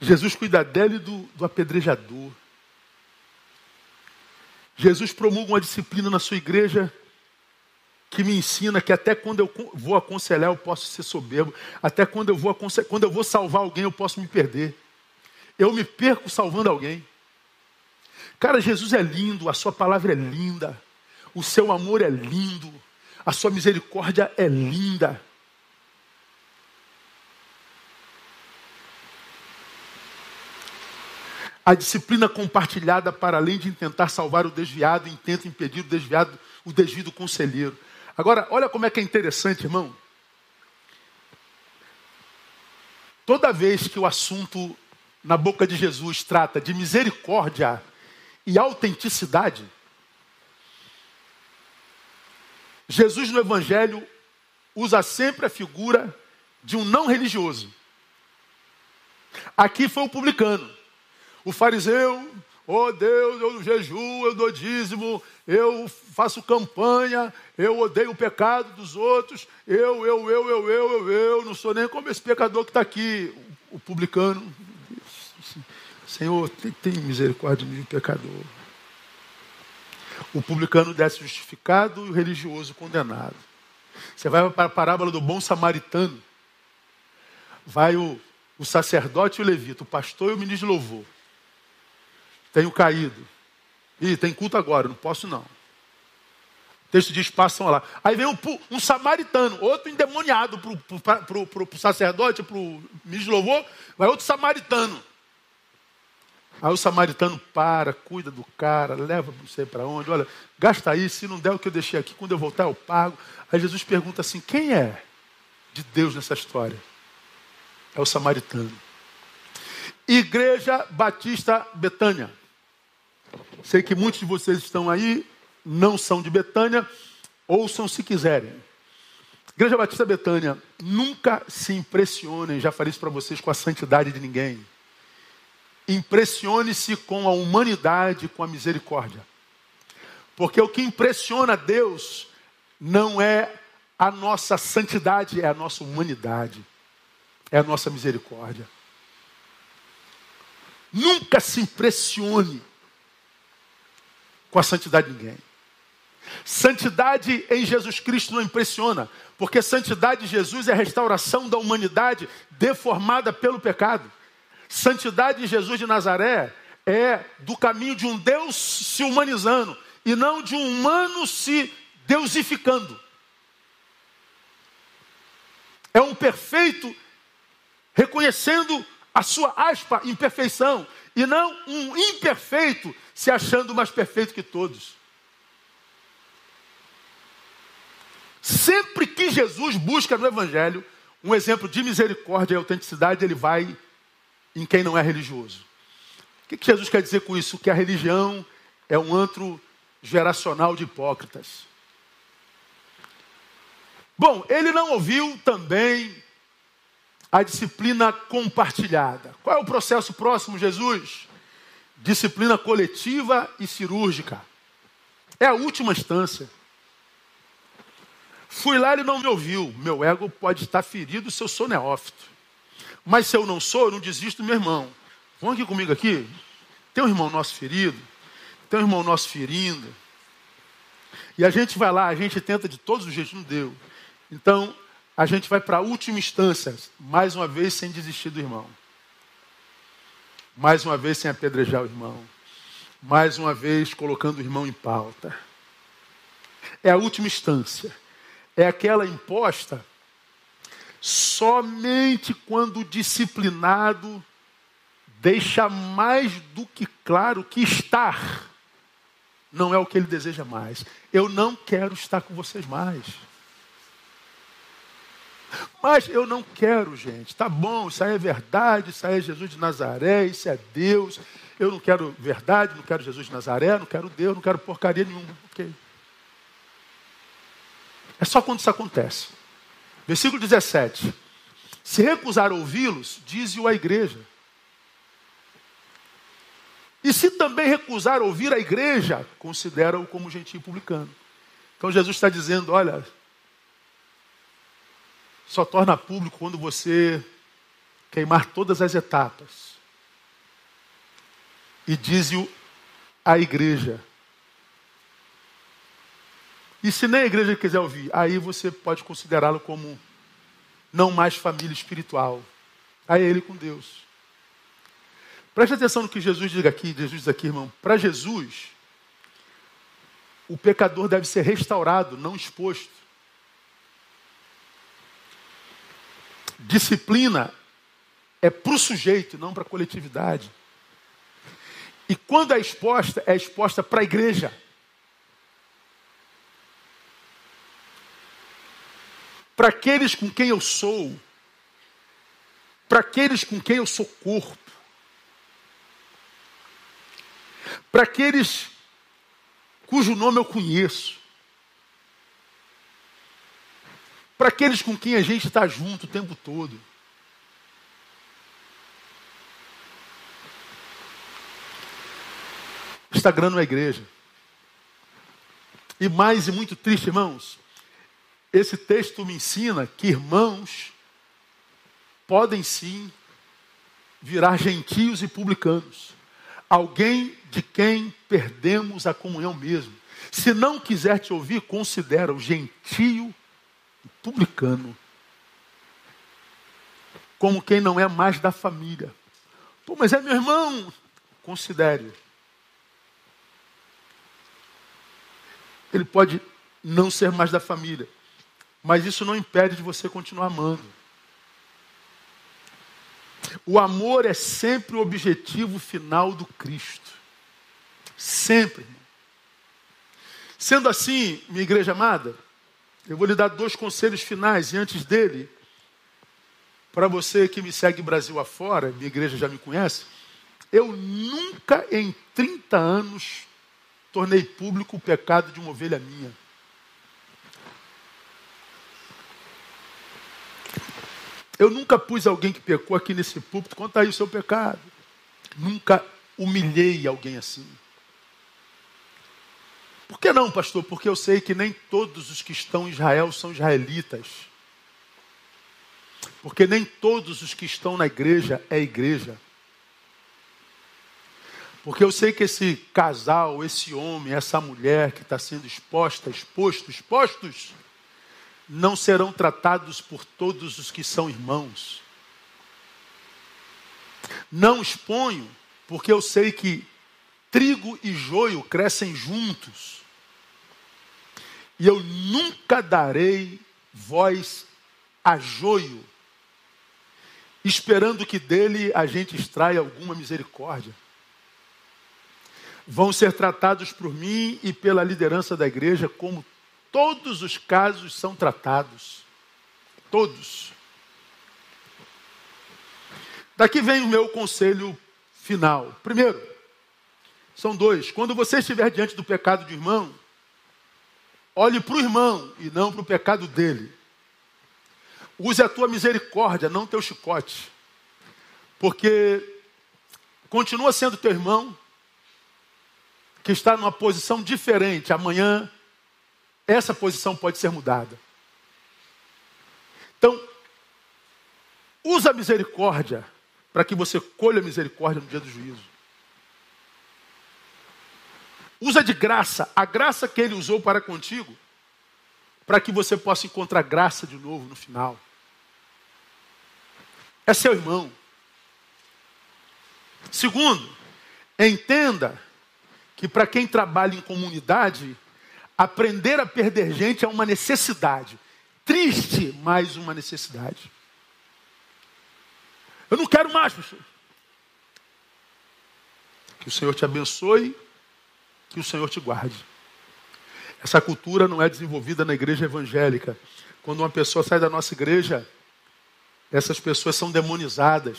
Speaker 1: Jesus cuida dela e do, do apedrejador. Jesus promulga uma disciplina na sua igreja que me ensina que até quando eu vou aconselhar eu posso ser soberbo, até quando eu vou quando eu vou salvar alguém eu posso me perder. Eu me perco salvando alguém. Cara, Jesus é lindo, a sua palavra é linda, o seu amor é lindo, a sua misericórdia é linda. A disciplina compartilhada para além de tentar salvar o desviado, intenta impedir o desviado, o desvio do conselheiro. Agora, olha como é que é interessante, irmão. Toda vez que o assunto na boca de Jesus trata de misericórdia e autenticidade, Jesus no Evangelho usa sempre a figura de um não religioso. Aqui foi o publicano. O fariseu, oh Deus, eu jejuo, eu dou dízimo, eu faço campanha, eu odeio o pecado dos outros, eu, eu, eu, eu, eu, eu, eu, não sou nem como esse pecador que está aqui. O publicano, Senhor, tem, tem misericórdia de mim, pecador. O publicano desce justificado e o religioso condenado. Você vai para a parábola do bom samaritano. Vai o, o sacerdote e o levita, o pastor e o ministro de louvor. Tenho caído. Ih, tem culto agora, não posso não. O texto diz, passam lá. Aí vem um, um samaritano, outro endemoniado para o sacerdote, para o ministro de louvor, vai outro samaritano. Aí o samaritano para, cuida do cara, leva não sei para onde, olha, gasta aí, se não der o que eu deixei aqui, quando eu voltar eu pago. Aí Jesus pergunta assim: quem é de Deus nessa história? É o samaritano. Igreja Batista Betânia. Sei que muitos de vocês estão aí, não são de Betânia, ouçam se quiserem. Igreja Batista Betânia, nunca se impressionem, já falei isso para vocês, com a santidade de ninguém. Impressione-se com a humanidade, com a misericórdia. Porque o que impressiona Deus não é a nossa santidade, é a nossa humanidade, é a nossa misericórdia. Nunca se impressione com a santidade de ninguém. Santidade em Jesus Cristo não impressiona, porque santidade de Jesus é a restauração da humanidade deformada pelo pecado. Santidade de Jesus de Nazaré é do caminho de um Deus se humanizando e não de um humano se deusificando. É um perfeito reconhecendo a sua aspa imperfeição E não um imperfeito se achando mais perfeito que todos. Sempre que Jesus busca no Evangelho um exemplo de misericórdia e autenticidade, ele vai em quem não é religioso. O que Jesus quer dizer com isso? Que a religião é um antro geracional de hipócritas. Bom, ele não ouviu também a disciplina compartilhada. Qual é o processo próximo, Jesus? Disciplina coletiva e cirúrgica. É a última instância. Fui lá, ele não me ouviu. Meu ego pode estar ferido se eu sou neófito. Mas se eu não sou, eu não desisto do meu irmão. Vão aqui comigo aqui. Tem um irmão nosso ferido. Tem um irmão nosso ferindo. E a gente vai lá, a gente tenta de todos os jeitos, não deu. Então, a gente vai para a última instância, mais uma vez sem desistir do irmão. Mais uma vez sem apedrejar o irmão. Mais uma vez colocando o irmão em pauta. É a última instância. É aquela imposta somente quando disciplinado deixa mais do que claro que estar não é o que ele deseja mais. Eu não quero estar com vocês mais. Mas eu não quero, gente. Tá bom, isso aí é verdade, isso aí é Jesus de Nazaré, isso é Deus. Eu não quero verdade, não quero Jesus de Nazaré, não quero Deus, não quero porcaria nenhuma. Ok. É só quando isso acontece. Versículo 17. Se recusar ouvi-los, dize-o à igreja. E se também recusar ouvir a igreja, considera-o como gentil publicano. Então Jesus está dizendo: olha, só torna público quando você queimar todas as etapas. E diz-o à igreja. E se nem a igreja quiser ouvir, aí você pode considerá-lo como não mais família espiritual. Aí é ele com Deus. Preste atenção no que Jesus diz aqui, Jesus diz aqui, irmão. Para Jesus, o pecador deve ser restaurado, não exposto. Disciplina é para o sujeito, não para a coletividade. E quando é exposta, é exposta para a igreja. Para aqueles com quem eu sou, para aqueles com quem eu sou corpo, para aqueles cujo nome eu conheço, para aqueles com quem a gente está junto o tempo todo. Instagram não é igreja. E mais e muito triste, irmãos, esse texto me ensina que irmãos podem sim virar gentios e publicanos. Alguém de quem perdemos a comunhão mesmo. Se não quiser te ouvir, considera o gentio e publicano como quem não é mais da família. Pô, mas é meu irmão. Considere. Ele pode não ser mais da família, mas isso não impede de você continuar amando. O amor é sempre o objetivo final do Cristo. Sempre. Sendo assim, minha igreja amada, eu vou lhe dar dois conselhos finais e antes dele, para você que me segue Brasil afora, minha igreja já me conhece, eu nunca em 30 anos tornei público o pecado de uma ovelha minha. Eu nunca pus alguém que pecou aqui nesse púlpito, conta aí o seu pecado. Nunca humilhei alguém assim. Por que não, pastor? Porque eu sei que nem todos os que estão em Israel são israelitas. Porque nem todos os que estão na igreja é igreja. Porque eu sei que esse casal, esse homem, essa mulher que está sendo exposta, exposto, expostos, não serão tratados por todos os que são irmãos. Não exponho, porque eu sei que trigo e joio crescem juntos. E eu nunca darei voz a joio, esperando que dele a gente extraia alguma misericórdia. vão ser tratados por mim e pela liderança da igreja como todos os casos são tratados. Todos. Daqui vem o meu conselho final. Primeiro, são dois. Quando você estiver diante do pecado de irmão, olhe para o irmão e não para o pecado dele. Use a tua misericórdia, não teu chicote. Porque continua sendo teu irmão, que está numa posição diferente. Amanhã, essa posição pode ser mudada. Então, usa a misericórdia para que você colha misericórdia no dia do juízo. Usa de graça, a graça que ele usou para contigo, para que você possa encontrar graça de novo no final. É seu irmão. Segundo, entenda que para quem trabalha em comunidade, aprender a perder gente é uma necessidade. Triste, mas uma necessidade. Eu não quero mais, pastor. Que o Senhor te abençoe, que o Senhor te guarde. Essa cultura não é desenvolvida na igreja evangélica. Quando uma pessoa sai da nossa igreja, essas pessoas são demonizadas.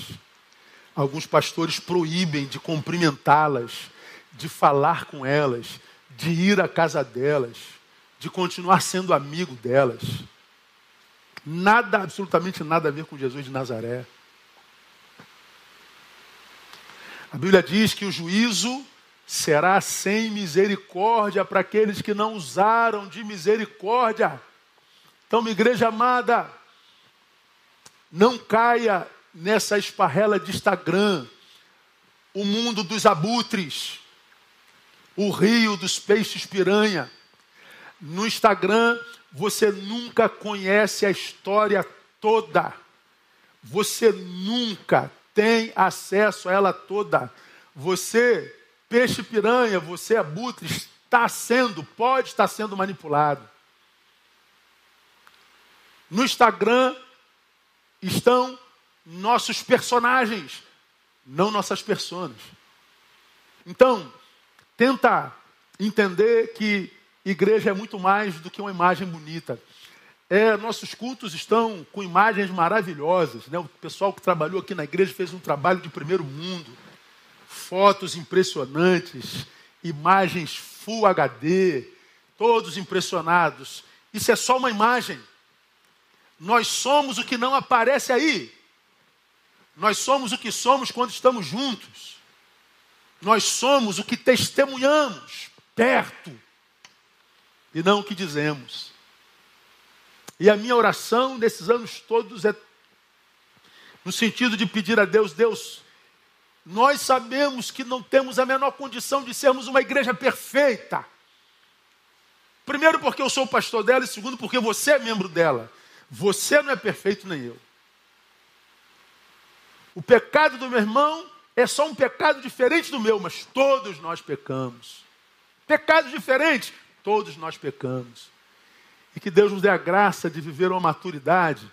Speaker 1: Alguns pastores proíbem de cumprimentá-las, de falar com elas, de ir à casa delas, de continuar sendo amigo delas. Nada, absolutamente nada a ver com Jesus de Nazaré. A Bíblia diz que o juízo será sem misericórdia para aqueles que não usaram de misericórdia. Então, minha igreja amada, não caia nessa esparrela de Instagram, o mundo dos abutres, o rio dos peixes piranha. No Instagram, você nunca conhece a história toda. Você nunca tem acesso a ela toda. Você, peixe piranha, você abutre, está sendo, pode estar sendo manipulado. No Instagram estão nossos personagens, não nossas personas. Então, tenta entender que igreja é muito mais do que uma imagem bonita. É, nossos cultos estão com imagens maravilhosas. Né? O pessoal que trabalhou aqui na igreja fez um trabalho de primeiro mundo. Fotos impressionantes, imagens Full HD, todos impressionados. Isso é só uma imagem. Nós somos o que não aparece aí. Nós somos o que somos quando estamos juntos. Nós somos o que testemunhamos perto e não o que dizemos. E a minha oração nesses anos todos é no sentido de pedir a Deus, Deus, nós sabemos que não temos a menor condição de sermos uma igreja perfeita. Primeiro, porque eu sou pastor dela, e segundo, porque você é membro dela. Você não é perfeito nem eu. O pecado do meu irmão é só um pecado diferente do meu, mas todos nós pecamos. Pecados diferentes, todos nós pecamos. E que Deus nos dê a graça de viver uma maturidade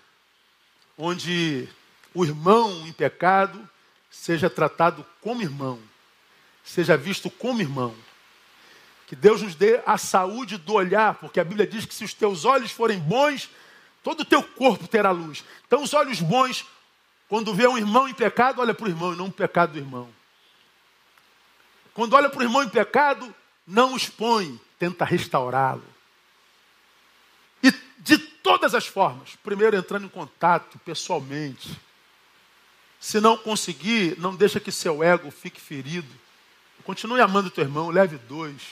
Speaker 1: onde o irmão em pecado seja tratado como irmão, seja visto como irmão. Que Deus nos dê a saúde do olhar, porque a Bíblia diz que se os teus olhos forem bons, todo o teu corpo terá luz. Então, os olhos bons, quando vê um irmão em pecado, olha para o irmão e não o pecado do irmão. Quando olha para o irmão em pecado, não o expõe, tenta restaurá-lo de todas as formas. Primeiro, entrando em contato pessoalmente. Se não conseguir, não deixa que seu ego fique ferido. Continue amando teu irmão, leve dois.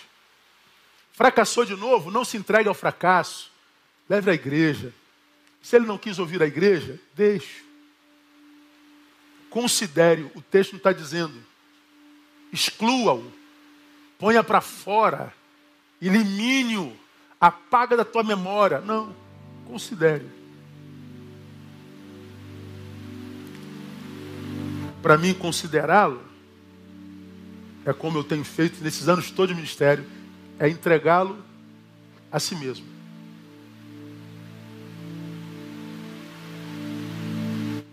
Speaker 1: Fracassou de novo, não se entregue ao fracasso. Leve à igreja. Se ele não quis ouvir a igreja, deixe. Considere, o texto não está dizendo, exclua-o, ponha para fora, elimine-o, apaga da tua memória. Não. Considere. Para mim, considerá-lo é como eu tenho feito nesses anos todos de ministério, é entregá-lo a si mesmo.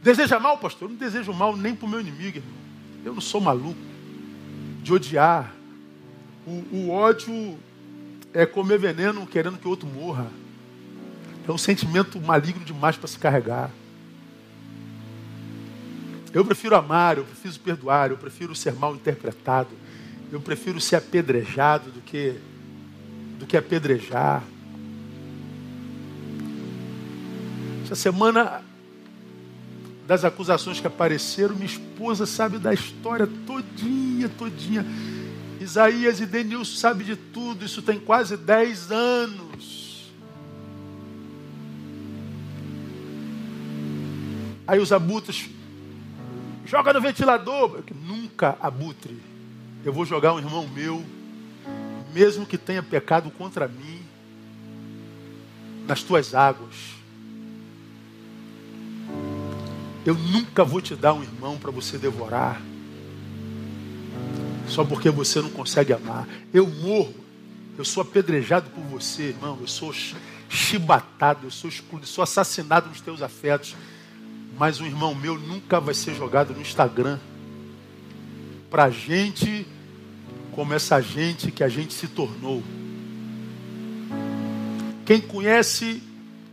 Speaker 1: Deseja mal, pastor? Eu não desejo mal nem para o meu inimigo, irmão. Eu não sou maluco de odiar O, o ódio é comer veneno querendo que o outro morra. É um sentimento maligno demais para se carregar. Eu prefiro amar, eu prefiro perdoar, eu prefiro ser mal interpretado, eu prefiro ser apedrejado do que do que apedrejar. Essa semana das acusações que apareceram, minha esposa sabe da história todinha, todinha. Isaías e Denilson sabe de tudo, isso tem quase 10 anos. Aí os abutres joga no ventilador. Nunca abutre. Eu vou jogar um irmão meu, mesmo que tenha pecado contra mim, nas tuas águas. Eu nunca vou te dar um irmão para você devorar. Só porque você não consegue amar. Eu morro. Eu sou apedrejado por você, irmão. Eu sou chibatado, eu sou excluído, sou assassinado nos teus afetos. Mas um irmão meu nunca vai ser jogado no Instagram. Para gente como essa gente que a gente se tornou. Quem conhece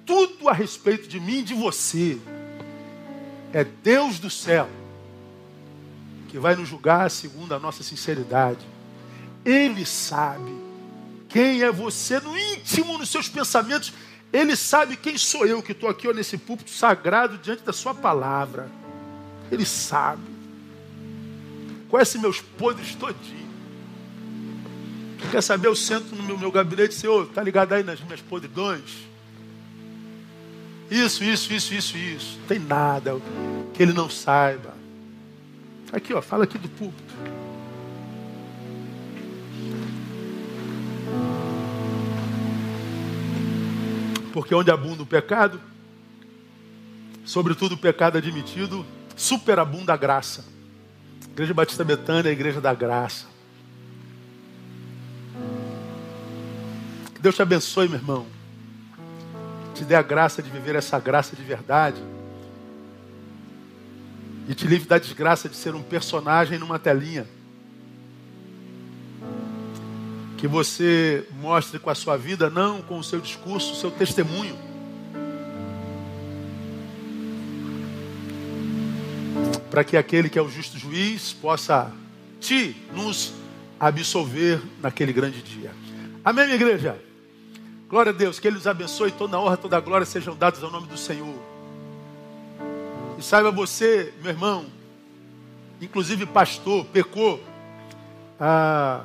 Speaker 1: tudo a respeito de mim e de você é Deus do céu, que vai nos julgar segundo a nossa sinceridade. Ele sabe quem é você no íntimo, nos seus pensamentos. Ele sabe quem sou eu que estou aqui ó, nesse púlpito sagrado diante da Sua palavra. Ele sabe. Conhece meus podres todinho. Quer saber? Eu sento no meu, meu gabinete e Senhor, tá ligado aí nas minhas podridões? Isso, isso, isso, isso, isso. Não tem nada que ele não saiba. Aqui, ó, fala aqui do púlpito. Porque onde abunda o pecado, sobretudo o pecado admitido, superabunda a graça. Igreja Batista Betânia é a igreja da graça. Que Deus te abençoe, meu irmão te dê a graça de viver essa graça de verdade. E te livre da desgraça de ser um personagem numa telinha. Que você mostre com a sua vida, não com o seu discurso, o seu testemunho. Para que aquele que é o justo juiz possa te nos absolver naquele grande dia. Amém, minha igreja? Glória a Deus, que Ele os abençoe, toda a honra, toda a glória sejam dados ao nome do Senhor. E saiba você, meu irmão, inclusive pastor, pecou. Ah,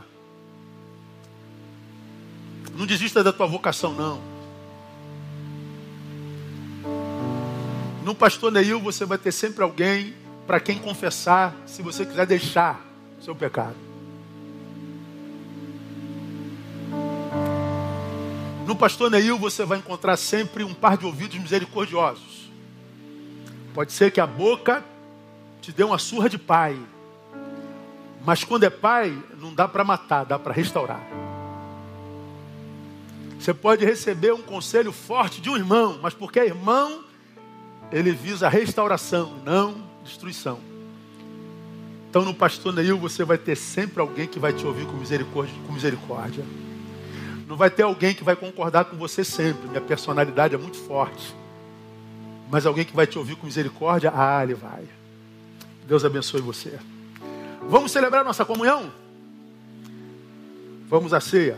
Speaker 1: não desista da tua vocação, não. No pastor Neil você vai ter sempre alguém para quem confessar, se você quiser deixar seu pecado. No pastor Neil você vai encontrar sempre um par de ouvidos misericordiosos. Pode ser que a boca te dê uma surra de pai. Mas quando é pai, não dá para matar, dá para restaurar. Você pode receber um conselho forte de um irmão, mas porque é irmão, ele visa restauração, não destruição. Então no pastor Neil você vai ter sempre alguém que vai te ouvir com misericórdia. Com misericórdia. Não vai ter alguém que vai concordar com você sempre. Minha personalidade é muito forte. Mas alguém que vai te ouvir com misericórdia, ah, ele vai. Deus abençoe você. Vamos celebrar nossa comunhão? Vamos à ceia.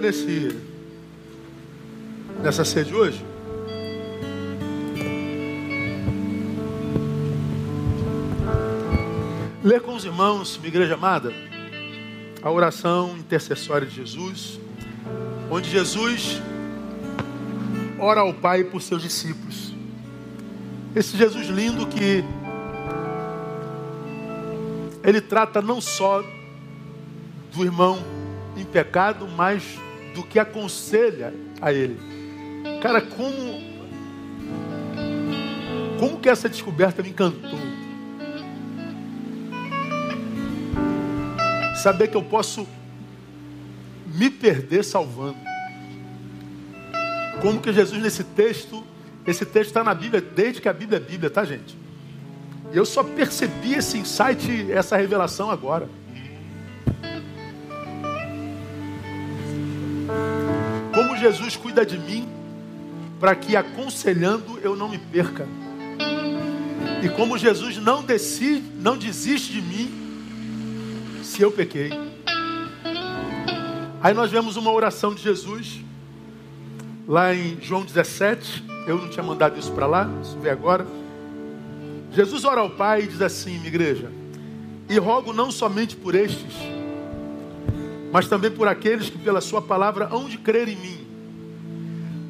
Speaker 1: Nesse, nessa sede hoje? Ler com os irmãos, minha igreja amada, a oração intercessória de Jesus, onde Jesus ora ao Pai por seus discípulos. Esse Jesus lindo que ele trata não só do irmão em pecado, mas do que aconselha a ele. Cara, como como que essa descoberta me encantou? Saber que eu posso me perder salvando. Como que Jesus nesse texto, esse texto está na Bíblia desde que a Bíblia é Bíblia, tá gente? Eu só percebi esse insight, essa revelação agora. Jesus cuida de mim para que aconselhando eu não me perca. E como Jesus não decide, não desiste de mim se eu pequei. Aí nós vemos uma oração de Jesus lá em João 17. Eu não tinha mandado isso para lá, isso vê agora. Jesus ora ao Pai e diz assim, minha igreja: E rogo não somente por estes, mas também por aqueles que pela Sua palavra hão de crer em mim,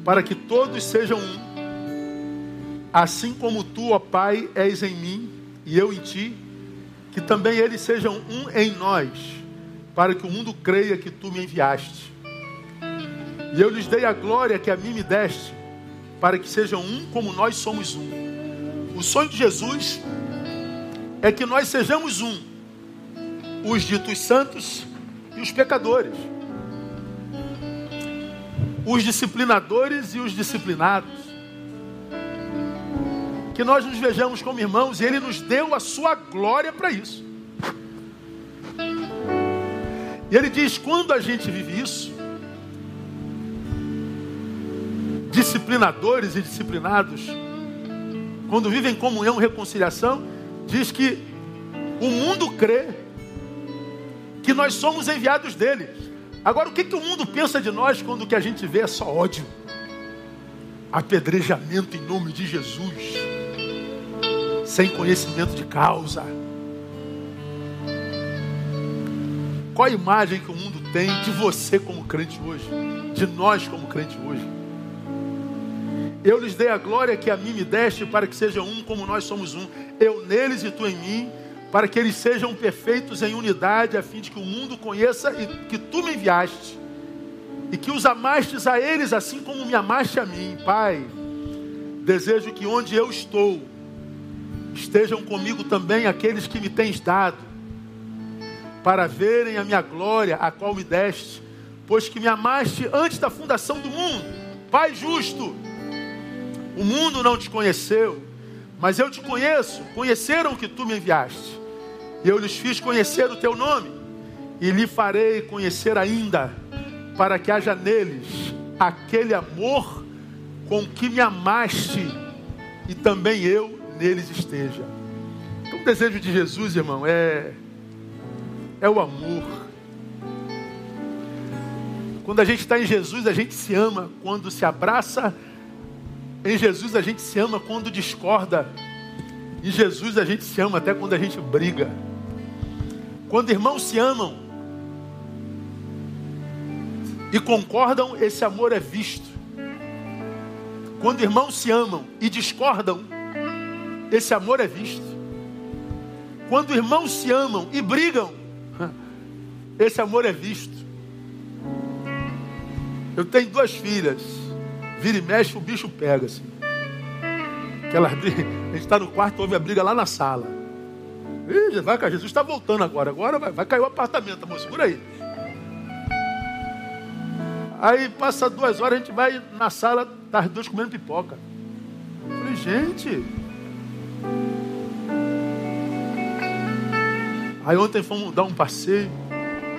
Speaker 1: para que todos sejam um, assim como tu, ó Pai, és em mim e eu em ti, que também eles sejam um em nós, para que o mundo creia que tu me enviaste. E eu lhes dei a glória que a mim me deste, para que sejam um como nós somos um. O sonho de Jesus é que nós sejamos um, os ditos santos e os pecadores, os disciplinadores e os disciplinados. Que nós nos vejamos como irmãos e Ele nos deu a sua glória para isso. E Ele diz: quando a gente vive isso, disciplinadores e disciplinados, quando vivem em comunhão reconciliação, diz que o mundo crê que nós somos enviados dele. Agora, o que, que o mundo pensa de nós quando o que a gente vê é só ódio? Apedrejamento em nome de Jesus, sem conhecimento de causa. Qual a imagem que o mundo tem de você como crente hoje? De nós como crente hoje? Eu lhes dei a glória que a mim me deste para que sejam um como nós somos um. Eu neles e tu em mim para que eles sejam perfeitos em unidade, a fim de que o mundo conheça e que tu me enviaste, e que os amastes a eles assim como me amaste a mim, Pai. Desejo que onde eu estou, estejam comigo também aqueles que me tens dado, para verem a minha glória, a qual me deste, pois que me amaste antes da fundação do mundo. Pai justo, o mundo não te conheceu, mas eu te conheço, conheceram que tu me enviaste. E eu lhes fiz conhecer o teu nome, e lhe farei conhecer ainda, para que haja neles aquele amor com que me amaste, e também eu neles esteja. Então, o desejo de Jesus, irmão, é, é o amor. Quando a gente está em Jesus, a gente se ama. Quando se abraça, em Jesus a gente se ama quando discorda. Em Jesus a gente se ama até quando a gente briga. Quando irmãos se amam e concordam, esse amor é visto. Quando irmãos se amam e discordam, esse amor é visto. Quando irmãos se amam e brigam, esse amor é visto. Eu tenho duas filhas. Vira e mexe, o bicho pega assim. Aquelas. A gente está no quarto, ouve a briga lá na sala. Ih, vai, Jesus está voltando agora. Agora vai, vai cair o apartamento, amor. Segura aí. Aí passa duas horas, a gente vai na sala, tá as duas comendo pipoca. Eu falei, gente. Aí ontem fomos dar um passeio.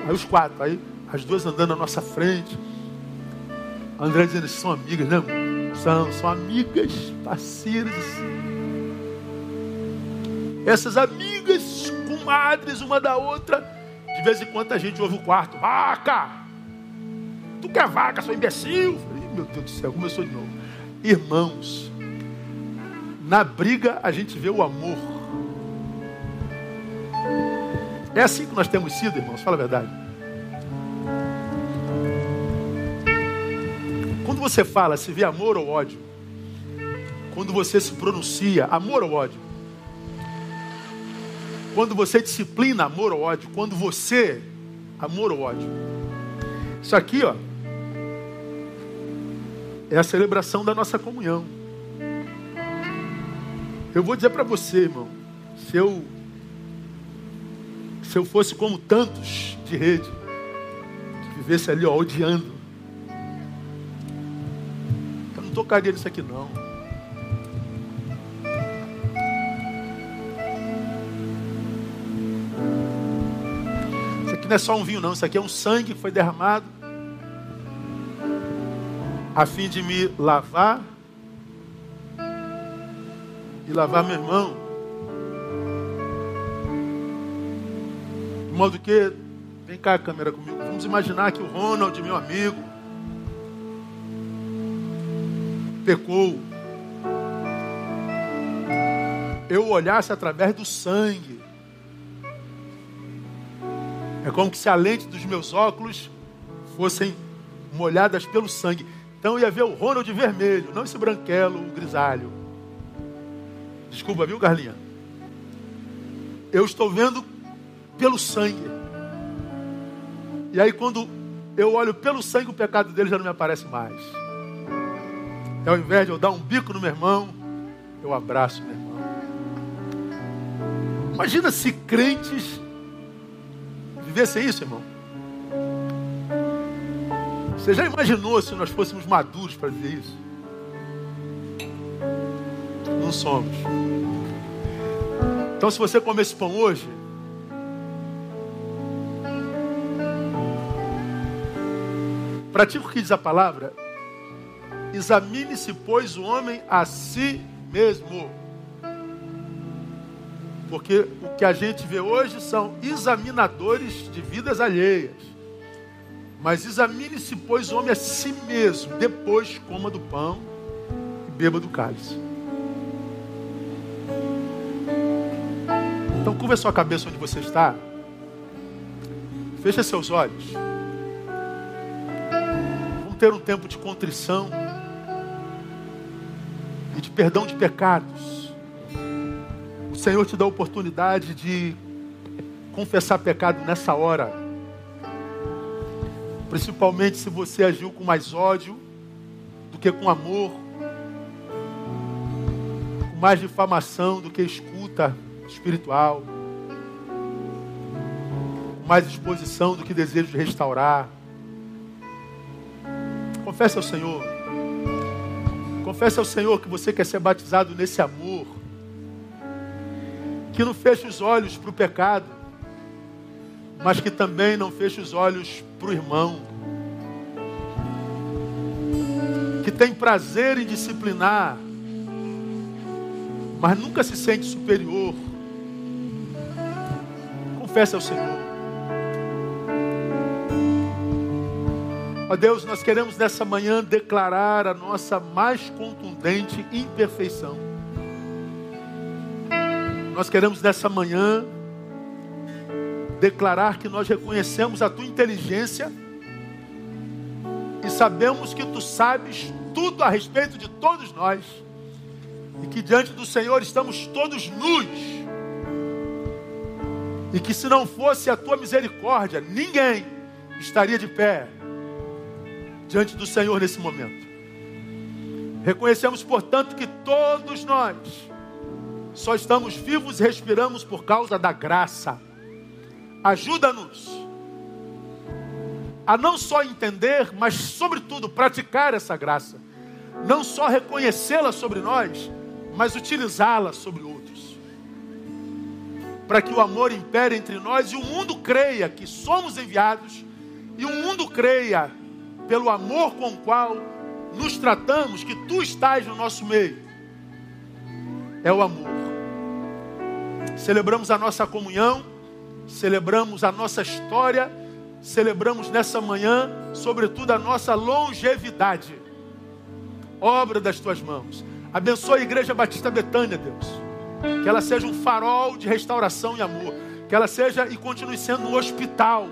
Speaker 1: Aí os quatro, aí as duas andando na nossa frente. A André dizendo, são amigas, né? São, são amigas, parceiras. Essas amigas, comadres uma da outra. De vez em quando a gente ouve o quarto. Vaca! tu quer vaca, seu imbecil. Falei, meu Deus do céu, começou de novo. Irmãos, na briga a gente vê o amor. É assim que nós temos sido, irmãos, fala a verdade. Quando você fala, se vê amor ou ódio. Quando você se pronuncia, amor ou ódio. Quando você disciplina, amor ou ódio. Quando você, amor ou ódio. Isso aqui, ó, é a celebração da nossa comunhão. Eu vou dizer para você, irmão, se eu se eu fosse como tantos de rede, que vivesse ali ó, odiando, eu não tocaria nisso aqui não. Aqui não é só um vinho não, isso aqui é um sangue que foi derramado a fim de me lavar e lavar meu irmão. De modo que, vem cá a câmera comigo, vamos imaginar que o Ronald, meu amigo, pecou. Eu olhasse através do sangue. É como se a lente dos meus óculos fossem molhadas pelo sangue. Então ia ver o Ronald vermelho, não esse branquelo grisalho. Desculpa, viu, Carlinha? Eu estou vendo pelo sangue. E aí quando eu olho pelo sangue, o pecado dele já não me aparece mais. E ao invés de eu dar um bico no meu irmão, eu abraço meu irmão. Imagina se crentes vivessem isso, irmão. Você já imaginou se nós fôssemos maduros para dizer isso? Não somos. Então, se você comer esse pão hoje, pratique o que diz a palavra. Examine-se, pois, o homem a si mesmo. Porque o que a gente vê hoje são examinadores de vidas alheias. Mas examine-se, pois, o homem a si mesmo, depois coma do pão e beba do cálice. Então, curva a sua cabeça onde você está. Feche seus olhos. Vamos ter um tempo de contrição e de perdão de pecados. Senhor te dá a oportunidade de confessar pecado nessa hora principalmente se você agiu com mais ódio do que com amor, com mais difamação do que escuta espiritual, com mais disposição do que desejo de restaurar. Confesse ao Senhor. Confesse ao Senhor que você quer ser batizado nesse amor. Que não feche os olhos para o pecado, mas que também não feche os olhos para o irmão. Que tem prazer em disciplinar, mas nunca se sente superior. Confesse ao Senhor. Ó Deus, nós queremos nessa manhã declarar a nossa mais contundente imperfeição. Nós queremos nessa manhã declarar que nós reconhecemos a tua inteligência e sabemos que tu sabes tudo a respeito de todos nós e que diante do Senhor estamos todos nus. E que se não fosse a tua misericórdia, ninguém estaria de pé diante do Senhor nesse momento. Reconhecemos, portanto, que todos nós só estamos vivos e respiramos por causa da graça Ajuda-nos a não só entender, mas, sobretudo, praticar essa graça. Não só reconhecê-la sobre nós, mas utilizá-la sobre outros. Para que o amor impere entre nós e o mundo creia que somos enviados e o mundo creia, pelo amor com o qual nos tratamos, que tu estás no nosso meio. É o amor. Celebramos a nossa comunhão celebramos a nossa história celebramos nessa manhã, sobretudo, a nossa longevidade, obra das tuas mãos. Abençoa a Igreja Batista Betânia, Deus. Que ela seja um farol de restauração e amor. Que ela seja e continue sendo um hospital,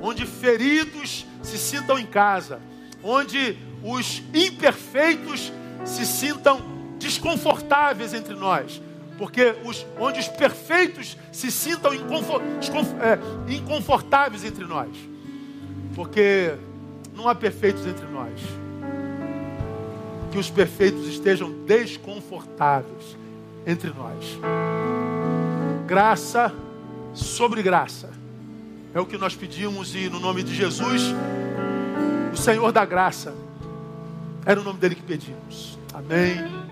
Speaker 1: onde feridos se sintam em casa, onde os imperfeitos se sintam desconfortáveis entre nós, porque os, onde os perfeitos se sintam é, inconfortáveis entre nós, porque não há perfeitos entre nós. Que os perfeitos estejam desconfortáveis entre nós. Graça sobre graça. É o que nós pedimos e no nome de Jesus, o Senhor da graça. Era o nome dele que pedimos. Amém.